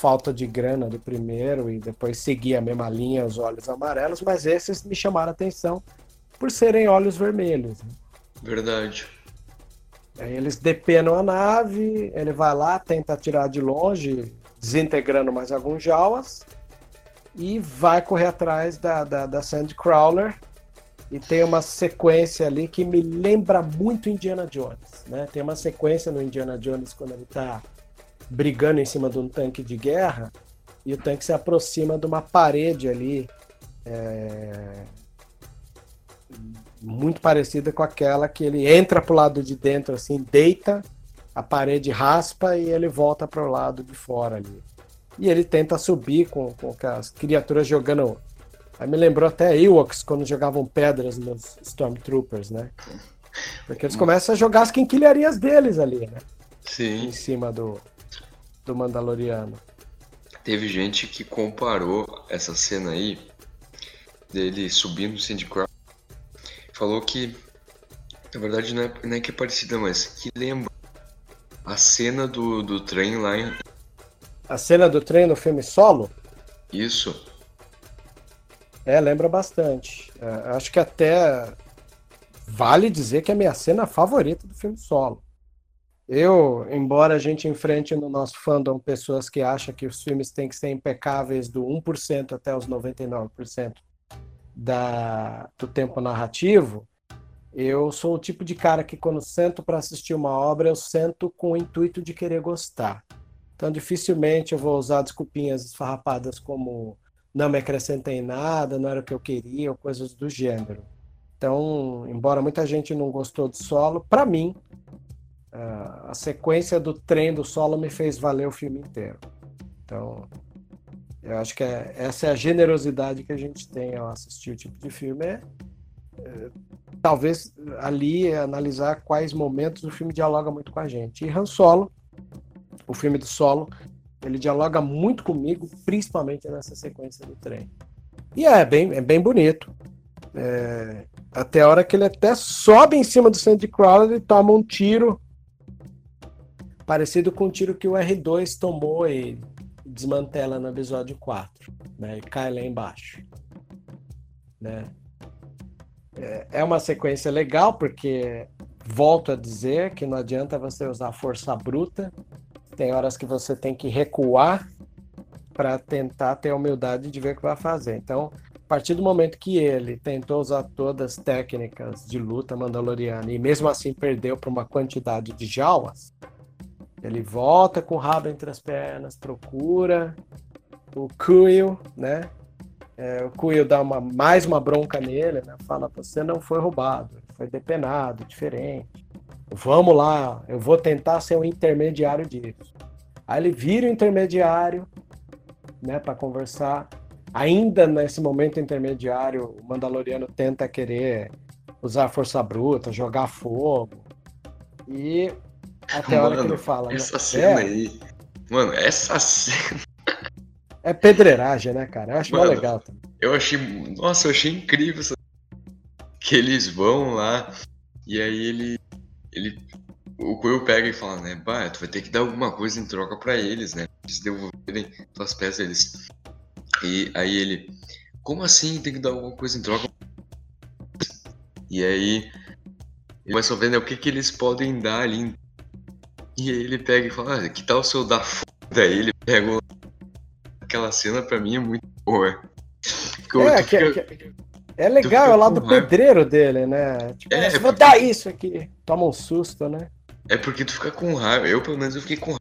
S1: falta de grana do primeiro e depois seguir a mesma linha, os olhos amarelos, mas esses me chamaram a atenção por serem olhos vermelhos. né?
S2: Verdade.
S1: Aí eles depenam a nave, ele vai lá, tenta atirar de longe, desintegrando mais alguns Jawas, e vai correr atrás da, da, da Sandcrawler. E tem uma sequência ali que me lembra muito Indiana Jones. Né? Tem uma sequência no Indiana Jones quando ele está brigando em cima de um tanque de guerra e o tanque se aproxima de uma parede ali é, muito parecida com aquela que ele entra pro lado de dentro assim, deita, a parede raspa e ele volta pro lado de fora ali. E ele tenta subir com, com as criaturas jogando. Aí me lembrou até Ewoks quando jogavam pedras nos Stormtroopers, né? Porque eles começam a jogar as quinquilharias deles ali, né?
S2: Sim.
S1: Em cima do, do Mandaloriano.
S2: Teve gente que comparou essa cena aí dele subindo o Sandy Crown. Falou que, na verdade, não é, não é que é parecida, mas que lembra a cena do, do trem lá em.
S1: A cena do trem no filme solo,
S2: Isso.
S1: é, lembra bastante. É, acho que até vale dizer que é a minha cena favorita do filme solo. Eu, embora a gente enfrente no nosso fandom pessoas que acham que os filmes têm que ser impecáveis do 1% até os 99% da, do tempo narrativo, eu sou o tipo de cara que quando sento para assistir uma obra, eu sento com o intuito de querer gostar. Então, dificilmente eu vou usar desculpinhas esfarrapadas como não me acrescenta em nada, não era o que eu queria, ou coisas do gênero. Então, embora muita gente não gostou do solo, para mim, a sequência do trem do solo me fez valer o filme inteiro. Então, eu acho que é, essa é a generosidade que a gente tem ao assistir o tipo de filme. É, é, talvez ali analisar quais momentos o filme dialoga muito com a gente. E Han Solo, o filme do solo, ele dialoga muito comigo, principalmente nessa sequência do trem. E é bem, é bem bonito. É, até a hora que ele até sobe em cima do Sandcrawler e toma um tiro parecido com o tiro que o R2 tomou e desmantela no episódio 4, né? E cai lá embaixo, né? É, é uma sequência legal porque volto a dizer que não adianta você usar força bruta. Tem horas que você tem que recuar para tentar ter a humildade de ver o que vai fazer. Então, a partir do momento que ele tentou usar todas as técnicas de luta mandaloriana e mesmo assim perdeu por uma quantidade de jaulas, ele volta com o rabo entre as pernas, procura o Kuiil, né? É, o Kuiil dá uma, mais uma bronca nele, né? Fala, você não foi roubado, foi depenado, diferente. Vamos lá, eu vou tentar ser um intermediário disso. Aí ele vira o intermediário, né, para conversar. Ainda nesse momento intermediário, o Mandaloriano tenta querer usar força bruta, jogar fogo. E até a hora que ele fala.
S2: Né? Essa né? cena é. aí. Mano, essa (laughs) cena.
S1: É pedreiragem, né, cara? Eu acho Mano, legal também.
S2: Eu achei. Nossa, eu achei incrível essa... que eles vão lá e aí ele. ele o Coelho pega e fala, né? Bah, tu vai ter que dar alguma coisa em troca para eles, né? Eles devolverem tuas peças deles. E aí ele. Como assim tem que dar alguma coisa em troca? E aí. Ele vai só vendo né, o que, que eles podem dar ali e aí ele pega e fala, ah, que tal se eu dar foda? Daí ele pega o... aquela cena pra mim é muito boa.
S1: É, que, fica... que, é legal, é o lado pedreiro dele, né? Tipo, é, vou porque... dar isso aqui. Toma um susto, né?
S2: É porque tu fica com raiva. Eu, pelo menos, eu fiquei com raiva.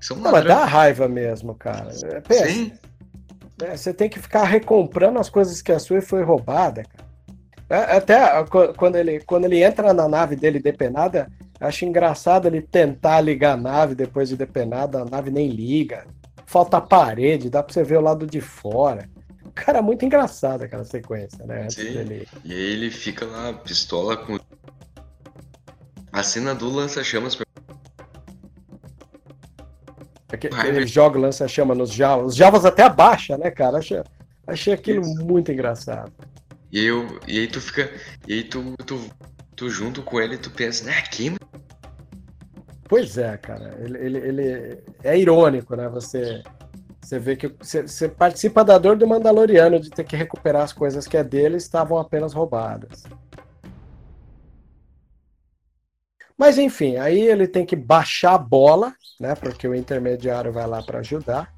S1: São Não, mas dá raiva mesmo, cara. É, pensa, Sim. É, você tem que ficar recomprando as coisas que a sua foi roubada, cara. É, até quando ele, quando ele entra na nave dele depenada, Acho engraçado ele tentar ligar a nave depois de depenada, a nave nem liga. Falta a parede, dá pra você ver o lado de fora. Cara, muito engraçado aquela sequência, né?
S2: Sim. Dele... E aí ele fica lá, pistola com. A cena do lança-chamas.
S1: É ele joga o lança-chama nos javas. Os javas até abaixa, né, cara? Achei, achei aquilo Isso. muito engraçado.
S2: E aí, eu, e aí tu fica. E aí tu, tu, tu junto com ele, tu pensa, né, aqui,
S1: Pois é, cara. Ele, ele, ele é irônico, né? Você, você vê que você, você, participa da dor do Mandaloriano de ter que recuperar as coisas que é dele estavam apenas roubadas. Mas enfim, aí ele tem que baixar a bola, né? Porque o intermediário vai lá para ajudar,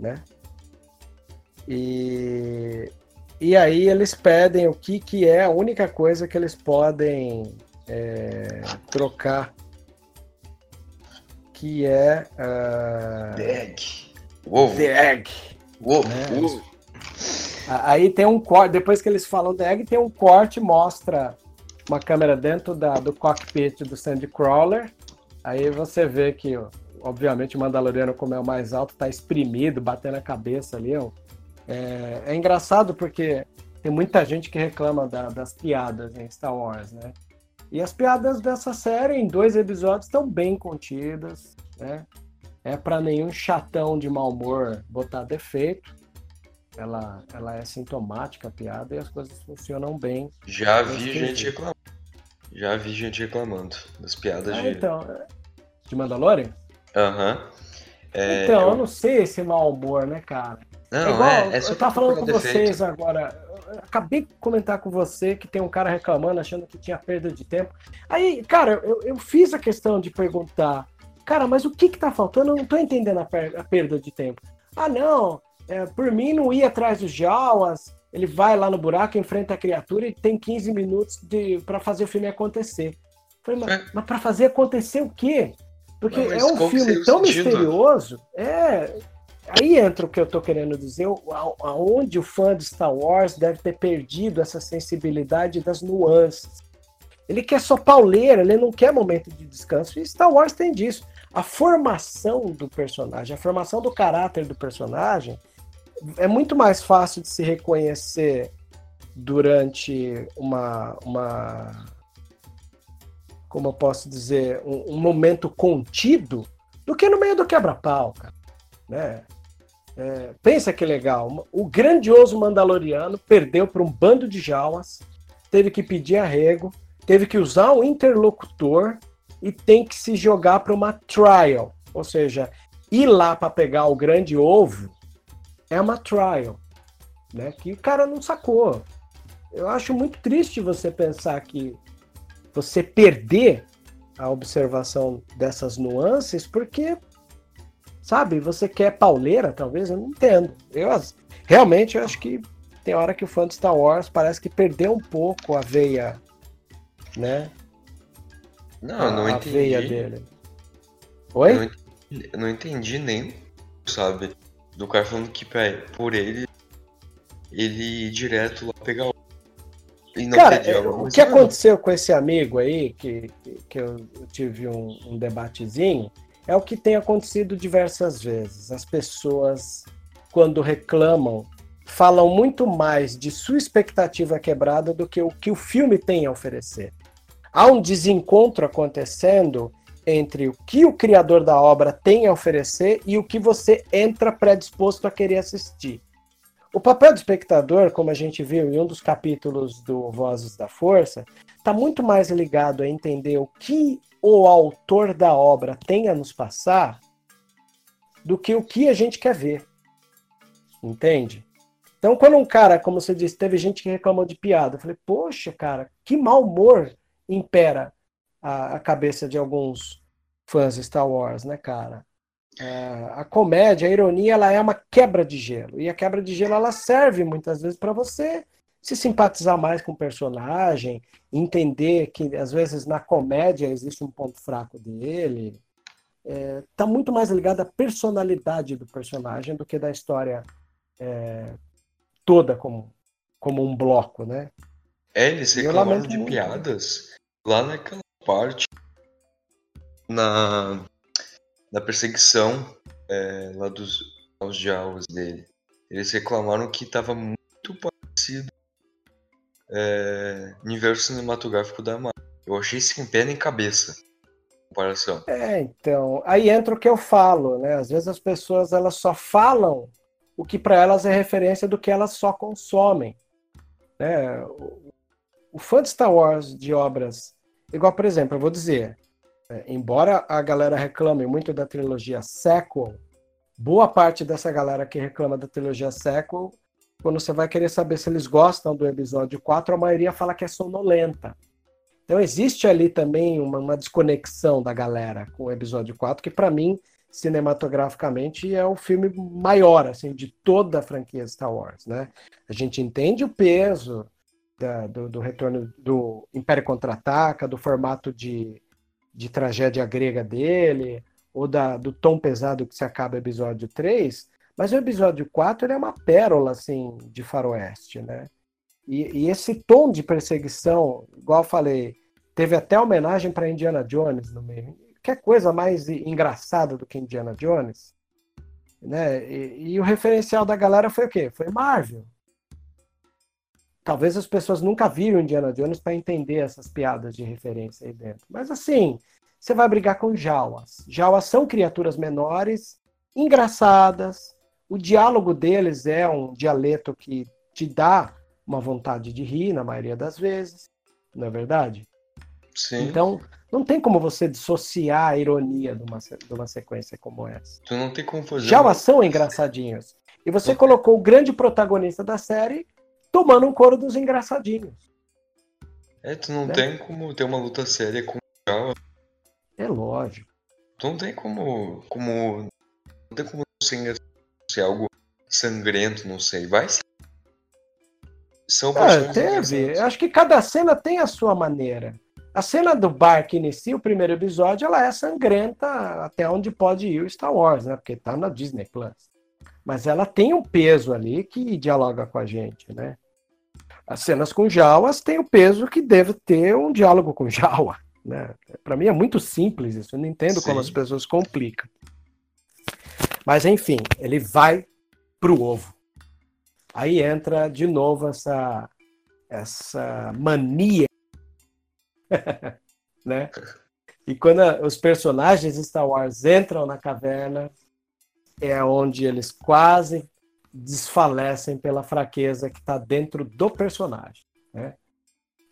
S1: né? E, e aí eles pedem o que, que é a única coisa que eles podem é, trocar que é. Uh...
S2: The Egg. Ovo.
S1: The Egg.
S2: Ovo. Né? Ovo.
S1: Aí tem um corte, depois que eles falam The Egg, tem um corte, mostra uma câmera dentro da, do cockpit do Sandcrawler. Aí você vê que, obviamente, o Mandaloriano, como é o mais alto, está exprimido, batendo a cabeça ali. Ó. É, é engraçado porque tem muita gente que reclama da, das piadas em Star Wars, né? E as piadas dessa série, em dois episódios, estão bem contidas, né? É para nenhum chatão de mau humor botar defeito. Ela, ela é sintomática a piada e as coisas funcionam bem.
S2: Já vi gente reclamando. Já vi gente reclamando das piadas
S1: ah,
S2: de.
S1: Então, é, de Mandalorian?
S2: Aham. Uhum.
S1: É, então, eu... eu... não sei esse mau humor, né, cara?
S2: Não, é, igual, é, é
S1: eu tava falando com defeito. vocês agora acabei de comentar com você que tem um cara reclamando, achando que tinha perda de tempo. Aí, cara, eu, eu fiz a questão de perguntar, cara, mas o que que tá faltando? Eu não tô entendendo a, per a perda de tempo. Ah, não, é, por mim não ir atrás dos Jawas, ele vai lá no buraco, enfrenta a criatura e tem 15 minutos para fazer o filme acontecer. Falei, mas, é. mas para fazer acontecer o quê? Porque
S2: Não,
S1: é um filme tão
S2: sentido?
S1: misterioso. É. Aí entra o que eu tô querendo dizer, aonde o fã de Star Wars deve ter perdido essa sensibilidade das nuances. Ele quer só pauleira, ele não quer momento de descanso. E Star Wars tem disso. A formação do personagem, a formação do caráter do personagem é muito mais fácil de se reconhecer durante uma, uma como eu posso dizer, um, um momento contido do que no meio do quebra-pau, cara. Né? É, pensa que legal. O grandioso Mandaloriano perdeu para um bando de jaulas, teve que pedir arrego, teve que usar um interlocutor e tem que se jogar para uma trial. Ou seja, ir lá para pegar o grande ovo é uma trial. Né? Que o cara não sacou. Eu acho muito triste você pensar que você perder a observação dessas nuances, porque, sabe, você quer pauleira, talvez, eu não entendo. Eu, realmente, eu acho que tem hora que o fã de Star Wars parece que perdeu um pouco a veia, né?
S2: Não, eu não
S1: a
S2: entendi.
S1: veia dele. Oi?
S2: Eu não entendi, eu não entendi nem, sabe, do cara falando que por ele, ele ir direto lá pegar o. E não
S1: Cara, é, o que aconteceu com esse amigo aí, que, que- eu tive um, um debatezinho, é o que tem acontecido diversas vezes. As pessoas, quando reclamam, falam muito mais de sua expectativa quebrada do que o que o filme tem a oferecer. Há um desencontro acontecendo entre o que o criador da obra tem a oferecer e o que você entra predisposto a querer assistir. O papel do espectador, como a gente viu em um dos capítulos do Vozes da Força, está muito mais ligado a entender o que o autor da obra tem a nos passar do que o que a gente quer ver. Entende? Então, quando um cara, como você disse, teve gente que reclamou de piada, eu falei, poxa, cara, que mau humor impera a, a cabeça de alguns fãs de Star Wars, né, cara? É, a comédia, a ironia, ela é uma quebra de gelo. E a quebra de gelo, ela serve muitas vezes para você se simpatizar mais com o personagem, entender que às vezes na comédia existe um ponto fraco dele. É, tá muito mais ligado à personalidade do personagem do que da história é, toda como, como um bloco, né?
S2: É, eles reclamaram de
S1: muito.
S2: piadas lá naquela parte. Na, na perseguição é, lá dos aos diálogos dele. Eles reclamaram que tava muito parecido é, universo cinematográfico da Marvel. Eu achei sem pé nem cabeça. Comparação.
S1: É, então, aí entra o que eu falo, né? Às vezes as pessoas elas só falam o que para elas é referência do que elas só consomem. Né? O, o fã de Star Wars de obras, igual por exemplo, eu vou dizer, é, embora a galera reclame muito da trilogia sequel, boa parte dessa galera que reclama da trilogia sequel, quando você vai querer saber se eles gostam do episódio 4, a maioria fala que é sonolenta. Então existe ali também uma, uma desconexão da galera com o episódio 4, que para mim, cinematograficamente, é o filme maior assim de toda a franquia Star Wars. Né? A gente entende o peso da- do, do retorno do Império Contra-Ataca, do formato de, de tragédia grega dele, ou da, do tom pesado que se acaba o episódio 3, mas o episódio 4 ele é uma pérola assim, de faroeste, né? E, e esse tom de perseguição, igual eu falei, teve até homenagem para Indiana Jones no meio. Que coisa mais engraçada do que Indiana Jones? Né? E, e o referencial da galera foi o quê? Foi Marvel. Talvez as pessoas nunca viram Indiana Jones para entender essas piadas de referência aí dentro. Mas assim, você vai brigar com Jawas. Jawas são criaturas menores, engraçadas. O diálogo deles é um dialeto que te dá uma vontade de rir, na maioria das vezes, não é verdade?
S2: Sim.
S1: Então, não tem como você dissociar a ironia de uma, de uma sequência como essa.
S2: tu não tem como fazer.
S1: Jawas são engraçadinhos. E você
S2: Ok.
S1: colocou o grande protagonista da série tomando um couro dos engraçadinhos.
S2: É, tu não
S1: né?
S2: tem como ter uma luta séria com o.
S1: É lógico.
S2: Tu não tem como. como. Não tem como ser, engra- ser algo sangrento, não sei. Vai ser. São
S1: É,
S2: personagens
S1: teve. acho que cada cena tem a sua maneira. A cena do bar que inicia o primeiro episódio, ela é sangrenta até onde pode ir o Star Wars, né? Porque tá na Disney Plus. Mas ela tem um peso ali que dialoga com a gente, né? As cenas com Jawas têm o peso que deve ter um diálogo com (laughs) Jawa, né? Para mim é muito simples isso, eu não entendo
S2: Sim.
S1: como as pessoas complicam. Mas enfim, ele vai pro ovo. Aí entra de novo essa essa mania (laughs) né? E quando a- os personagens de Star Wars entram na caverna, é onde eles quase desfalecem pela fraqueza que está dentro do personagem. Né?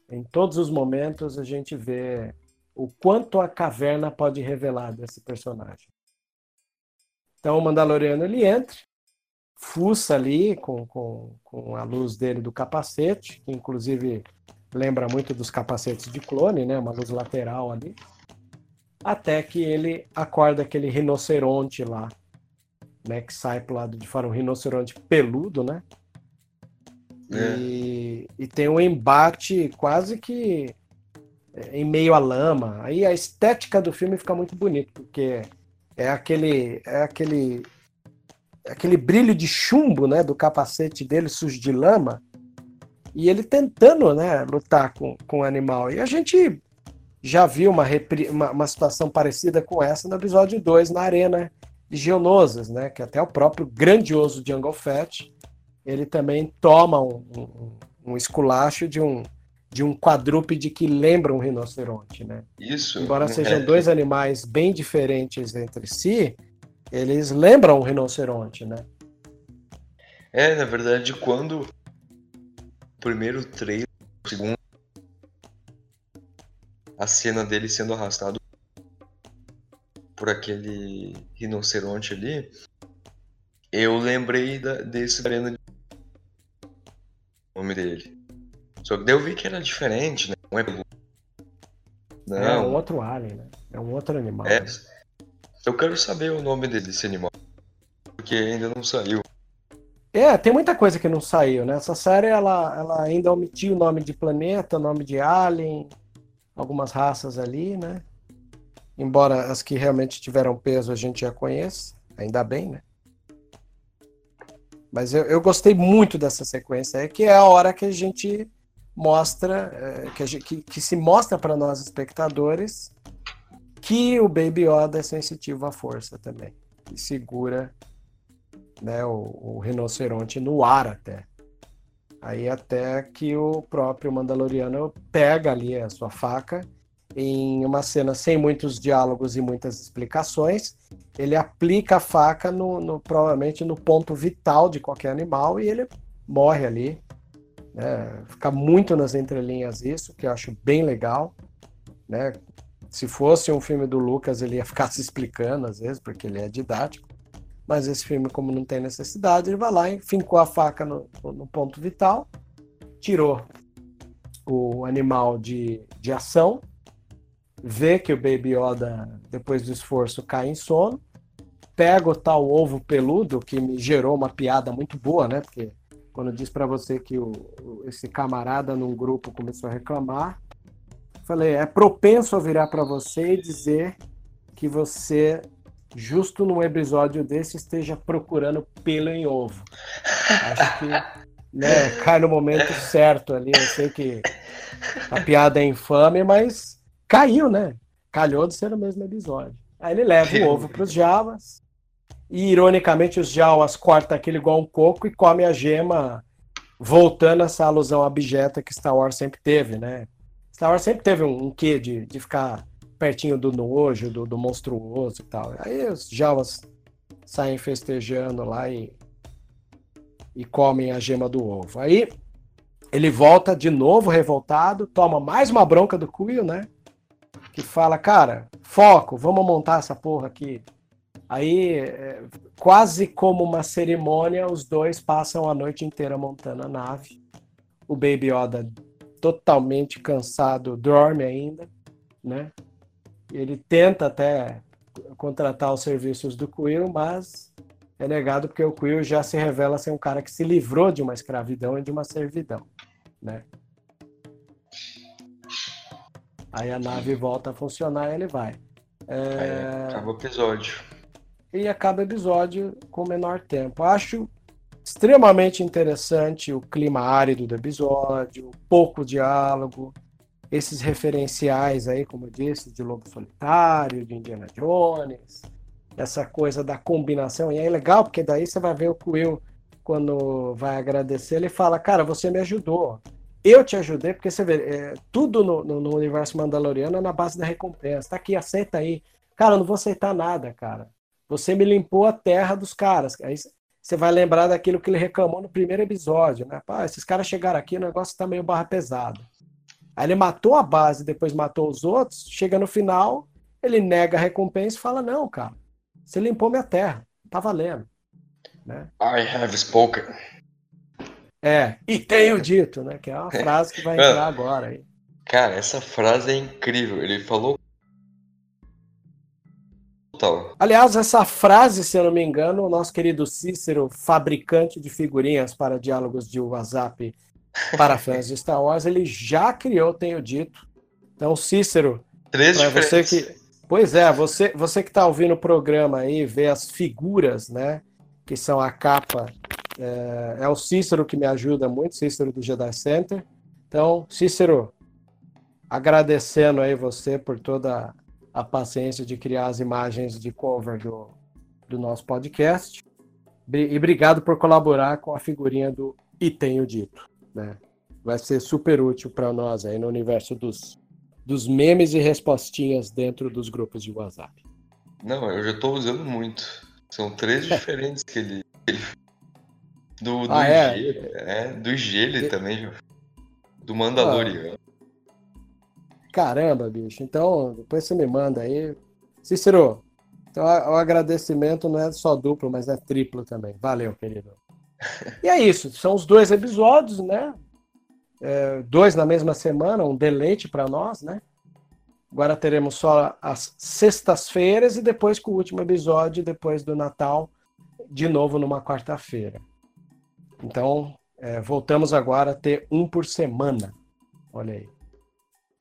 S1: Em todos os momentos a gente vê o quanto a caverna pode revelar desse personagem. Então o Mandaloriano ele entra, fuça ali com, com, com a luz dele do capacete, que inclusive lembra muito dos capacetes de clone, né? Uma luz lateral ali. Até que ele acorda aquele rinoceronte lá, né? Que sai pro lado de fora, um rinoceronte peludo, né?
S2: É.
S1: E, e tem um embate quase que é, em meio à lama. Aí a estética do filme fica muito bonita, porque é aquele é aquele é aquele brilho de chumbo, né, do capacete dele sujo de lama, e ele tentando, né, lutar com, com o animal. E a gente já viu uma, uma, uma situação parecida com essa no episódio 2, na Arena de Geonosas, né, que até o próprio grandioso Jungle Fett, ele também toma um, um, um esculacho de um, de um quadrúpede que lembra um rinoceronte, né?
S2: Isso.
S1: Embora
S2: é.
S1: sejam dois animais bem diferentes entre si, eles lembram um rinoceronte, né?
S2: É, na verdade, quando o primeiro trailer, o segundo, a cena dele sendo arrastado por aquele rinoceronte ali, eu lembrei da, desse arena de... o nome dele. Só que daí eu vi que era diferente, né? Não é peludo. Não,
S1: É um outro alien, né? É um outro animal.
S2: é. Eu quero saber o nome desse animal. Porque ainda não saiu.
S1: É, tem muita coisa que não saiu, né? Essa série ela, ela ainda omitiu o nome de planeta, nome de alien, algumas raças ali, né? Embora as que realmente tiveram peso a gente já conheça, ainda bem, né? Mas eu, eu gostei muito dessa sequência aí, que é a hora que a gente mostra, é, que, que- que se mostra para nós espectadores que o Baby Yoda é sensitivo à força também. E segura né, o, o rinoceronte no ar até. Aí até que o próprio Mandaloriano pega ali a sua faca em uma cena sem muitos diálogos e muitas explicações, ele aplica a faca no, no- provavelmente no ponto vital de qualquer animal e ele morre ali. Né? Fica muito nas entrelinhas isso, que eu acho bem legal. Né? Se fosse um filme do Lucas, ele ia ficar (laughs) se explicando às vezes, porque ele é didático. Mas esse filme, como não tem necessidade, ele vai lá e fincou a faca no, no ponto vital, tirou o animal de, de ação, vê que o Baby Yoda, depois do esforço, cai em sono, pega o tal ovo peludo, que me gerou uma piada muito boa, né? Porque quando disse para você que o, esse camarada num grupo começou a reclamar, falei, é propenso a virar para você e dizer que você justo num episódio desse esteja procurando pelo em ovo. Acho que né, cai no momento certo ali. Eu sei que a piada é infame, mas caiu, né? Calhou de ser o mesmo episódio. Aí ele leva o ovo para os Jawas. E, ironicamente, os Jawas cortam aquilo igual um coco e come a gema, voltando essa alusão abjeta que Star Wars sempre teve, né? Star Wars sempre teve um, um quê de, de ficar pertinho do nojo, do, do monstruoso e tal. Aí os Jawas saem festejando lá e, e comem a gema do ovo. Aí ele volta de novo revoltado, toma mais uma bronca do Quill, né? Que fala, cara, foco, vamos montar essa porra aqui. Aí, é, quase como uma cerimônia, os dois passam a noite inteira montando a nave. O Baby Yoda, totalmente cansado, dorme ainda, né? Ele tenta até contratar os serviços do Quill, mas é negado porque o Quill já se revela ser um cara que se livrou de uma escravidão e de uma servidão, né? Aí a nave volta a funcionar e ele vai. É,
S2: o episódio.
S1: E acaba o episódio com menor tempo. Acho extremamente interessante o clima árido do episódio, pouco diálogo, esses referenciais aí, como eu disse, de Lobo Solitário, de Indiana Jones, essa coisa da combinação. E é legal, porque daí você vai ver o Quill, quando vai agradecer, ele fala, cara, você me ajudou. Eu te ajudei, porque você vê, é, tudo no, no, universo mandaloriano é na base da recompensa. Tá aqui, aceita aí. Cara, eu não vou aceitar nada, cara. Você me limpou a terra dos caras. Aí você vai lembrar daquilo que ele reclamou no primeiro episódio, né? Pá, esses caras chegaram aqui, o negócio tá meio barra pesado. Aí ele matou a base, depois matou os outros. Chega no final, ele nega a recompensa e fala: Não, cara, você limpou minha terra. Tá valendo. Né?
S2: I have spoken.
S1: É, e tenho dito, né? Que é uma (laughs) frase que vai entrar agora aí.
S2: Cara, essa frase é incrível. Ele falou. Total.
S1: Aliás, essa frase, se eu não me engano, o nosso querido Cícero, fabricante de figurinhas para diálogos de WhatsApp para fãs de Star Wars, ele já criou, tenho dito. Então, Cícero,
S2: Três
S1: você que. Pois é, você, você que está ouvindo o programa aí, vê as figuras, né? Que são a capa é, é, o Cícero que me ajuda muito, Cícero do Jedi Center. Então, Cícero, agradecendo aí você por toda a paciência de criar as imagens de cover do, do nosso podcast. E obrigado por colaborar com a figurinha do E Tenho Dito. Né? Vai ser super útil para nós aí no universo dos, dos memes e respostinhas dentro dos grupos de WhatsApp.
S2: Não, eu já estou usando muito. São três (laughs) diferentes que ele, do, do
S1: Ah, é?
S2: IG, é, do IG ele também, do Mandaloriano.
S1: Caramba, bicho. Então, depois você me manda aí. Cícero, então, o agradecimento não é só duplo, mas é triplo também. Valeu, querido. E é isso. São os dois episódios, né? É, dois na mesma semana, um deleite para nós, né? Agora teremos só as sextas-feiras e depois com o último episódio, depois do Natal, de novo numa quarta-feira. Então, é, voltamos agora a ter um por semana. Olha aí.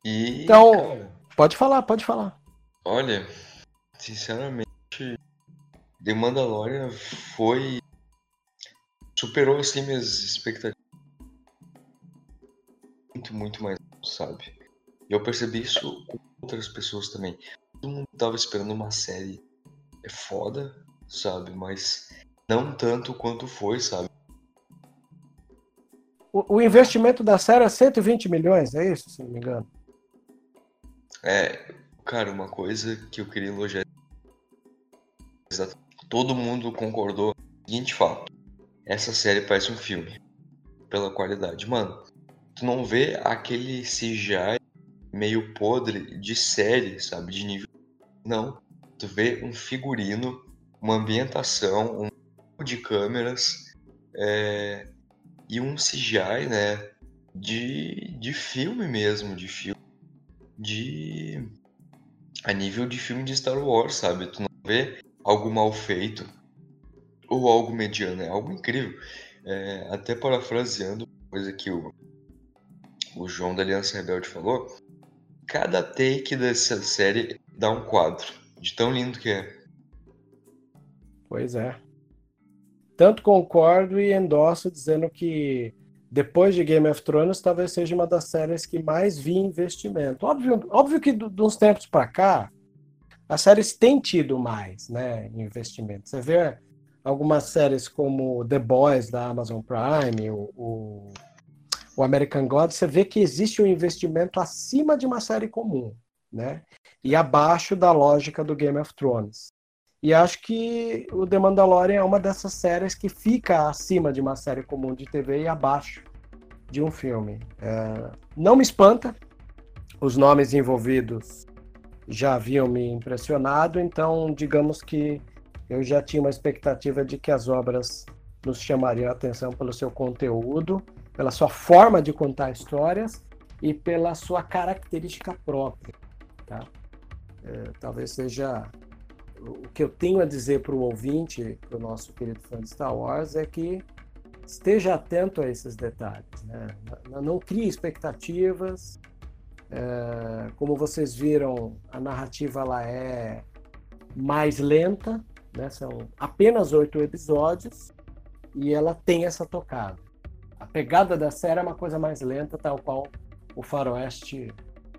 S2: E,
S1: Então-
S2: cara,
S1: Pode falar, pode falar.
S2: olha, sinceramente, The Mandalorian foi. superou assim minhas expectativas. Muito, muito mais, sabe? E eu percebi isso com outras pessoas também. Todo mundo tava esperando uma série é foda, sabe? Mas não tanto quanto foi, sabe?
S1: O, o investimento da série é 120 milhões, é isso, se não me engano?
S2: É, cara, uma coisa que eu queria elogiar. Exato. Todo mundo concordou. Seguinte fato: essa série parece um filme. Pela qualidade. Mano, tu não vê aquele CGI meio podre de série, sabe? De nível. Não. Tu vê um figurino, uma ambientação, um jogo de câmeras é, e um CGI, né? De, de filme mesmo, de filme de a nível de filme de Star Wars, sabe? Tu não vê algo mal feito ou algo mediano, é algo incrível. É, até parafraseando coisa que o, o João da Aliança Rebelde falou, cada take dessa série dá um quadro, de tão lindo que é.
S1: Pois é. Tanto concordo e endosso dizendo que depois de Game of Thrones talvez seja uma das séries que mais vi investimento. Óbvio, óbvio que de uns tempos para cá as séries têm tido mais, né, investimento. Você vê algumas séries como The Boys da Amazon Prime, o, o, o American God, você vê que existe um investimento acima de uma série comum, né? E abaixo da lógica do Game of Thrones. E acho que o The Mandalorian é uma dessas séries que fica acima de uma série comum de TV e abaixo de um filme. É, não me espanta, os nomes envolvidos já haviam me impressionado, então digamos que eu já tinha uma expectativa de que as obras nos chamariam a atenção pelo seu conteúdo, pela sua forma de contar histórias e pela sua característica própria. Tá? É, talvez seja o que eu tenho a dizer para o ouvinte, para o nosso querido fã de Star Wars, é que esteja atento a esses detalhes. Né? Não, não crie expectativas, É, como vocês viram, a narrativa ela é mais lenta, né? são apenas oito episódios e ela tem essa tocada. A pegada da série é uma coisa mais lenta, tal qual o Faroeste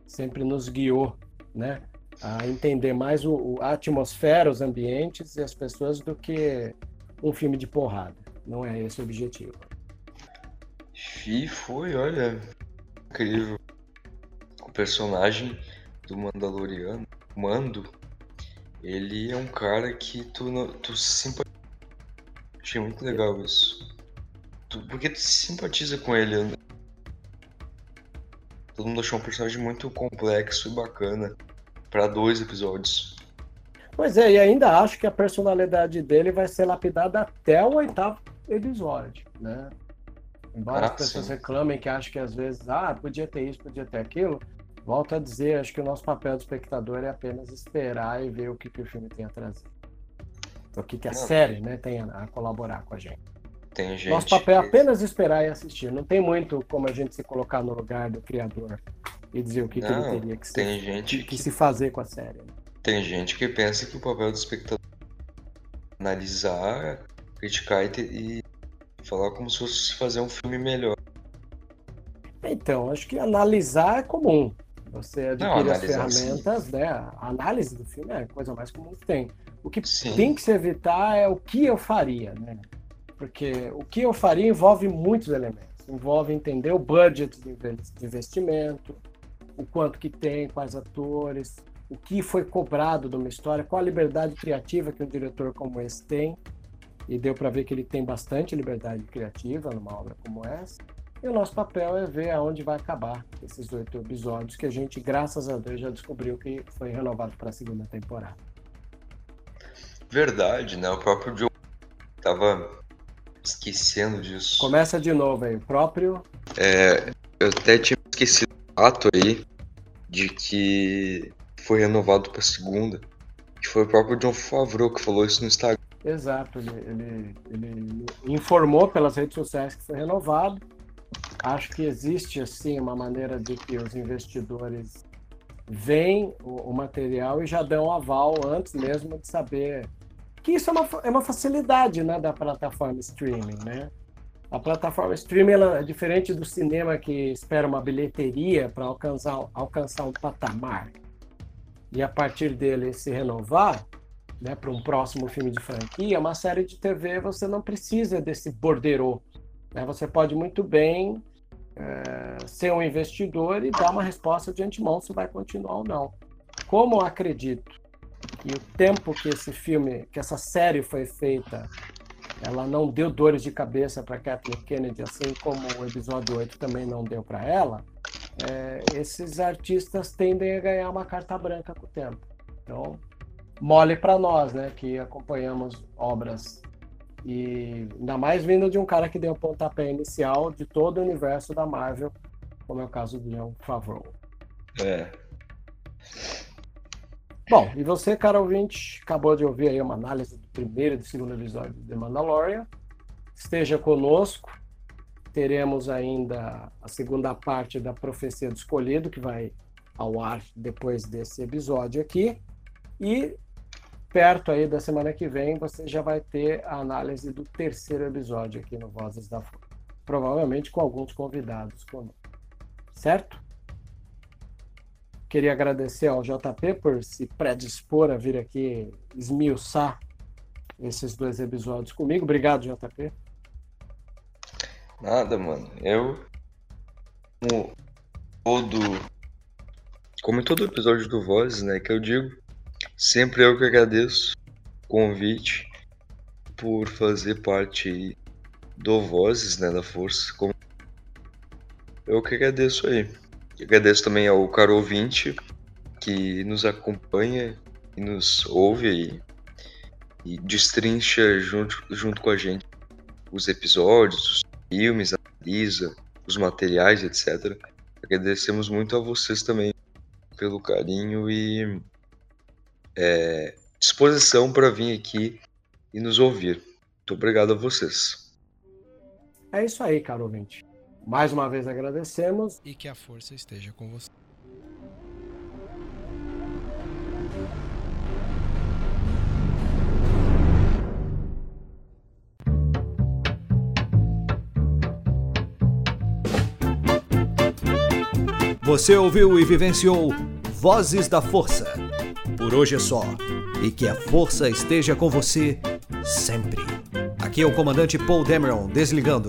S1: sempre nos guiou, né? A entender mais o, a atmosfera, os ambientes e as pessoas do que um filme de porrada. Não é esse o objetivo.
S2: E foi, olha, incrível. O personagem do Mandaloriano, Mando, ele é um cara que tu, tu simpatiza. Achei muito legal isso. Tu, porque tu simpatiza com ele. Todo mundo achou um personagem muito complexo e bacana para dois episódios.
S1: Pois é, e ainda acho que a personalidade dele vai ser lapidada até o oitavo episódio, né? Embora ah, as pessoas sim. reclamem que acham que às vezes, ah, podia ter isso, podia ter aquilo, volto a dizer, acho que o nosso papel do espectador é apenas esperar e ver o que, que o filme tem a trazer. O que, que a Não. série né, tem a, colaborar com a gente.
S2: Tem gente
S1: Nosso papel é apenas esperar e assistir. Não tem muito como a gente se colocar no lugar do criador e dizer o que, Não, que ele teria que,
S2: tem
S1: se,
S2: gente
S1: que, que, se fazer com a série. Né?
S2: Tem gente que pensa que o papel do espectador é analisar, criticar e, e falar como se fosse fazer um filme melhor.
S1: Então, acho que analisar é comum. Você adquire as ferramentas, né? A análise do filme é a coisa mais comum que tem. O que sim. tem que se evitar é o que eu faria, né? Porque o que eu faria envolve muitos elementos. Envolve entender o budget de investimento, o quanto que tem, quais atores, o que foi cobrado de uma história, qual a liberdade criativa que um diretor como esse tem. E deu para ver que ele tem bastante liberdade criativa numa obra como essa. E o nosso papel é ver aonde vai acabar esses oito episódios que a gente, graças a Deus, já descobriu que foi renovado para a segunda temporada.
S2: Verdade, né? O próprio Joe tava esquecendo disso.
S1: Começa de novo aí, o próprio.
S2: É, eu até tinha esquecido fato aí de que foi renovado para segunda. Que foi o próprio John Favreau que falou isso no Instagram.
S1: Exato, ele, ele, ele informou pelas redes sociais que foi renovado Acho que existe assim uma maneira de que os investidores veem o, o material e já dão aval antes mesmo de saber que isso é uma, é uma facilidade né, da plataforma streaming, né? A plataforma streaming ela é diferente do cinema que espera uma bilheteria para alcançar, alcançar um patamar e a partir dele se renovar né, para um próximo filme de franquia, uma série de TV você não precisa desse borderô. Né? Você pode muito bem é, ser um investidor e dar uma resposta de antemão se vai continuar ou não. Como acredito que o tempo que esse filme, que essa série foi feita, ela não deu dores de cabeça para Kathleen Kennedy, assim como o episódio 8 também não deu para ela, é, esses artistas tendem a ganhar uma carta branca com o tempo. Então, mole para nós, né, que acompanhamos obras e ainda mais vindo de um cara que deu o pontapé inicial de todo o universo da Marvel, como é o caso do John Favreau.
S2: É.
S1: Bom, e você, cara ouvinte, acabou de ouvir aí uma análise do primeiro e do segundo episódio de The Mandalorian. Esteja conosco. Teremos ainda a segunda parte da Profecia do Escolhido, que vai ao ar depois desse episódio aqui. E perto aí da semana que vem, você já vai ter a análise do terceiro episódio aqui no Vozes da Folha. Provavelmente com alguns convidados conosco. Certo? Queria agradecer ao JP por se predispor a vir aqui esmiuçar esses dois episódios comigo. Obrigado, JP.
S2: Nada, mano. Eu, como todo, como todo episódio do Vozes, né, que eu digo, Sempre eu que agradeço o convite por fazer parte do Vozes, né, da Força. Eu que agradeço aí. Agradeço também ao caro ouvinte que nos acompanha e nos ouve aí e destrincha junto, junto com a gente os episódios, os filmes, analisa os materiais, etc. Agradecemos muito a vocês também pelo carinho e é, disposição para vir aqui e nos ouvir. Muito obrigado a vocês.
S1: É isso aí, caro ouvinte. Mais uma vez agradecemos.
S3: E que a força esteja com você.
S4: Você ouviu e vivenciou Vozes da Força. Por hoje é só. E que a força esteja com você sempre. Aqui é o comandante Paul Dameron desligando.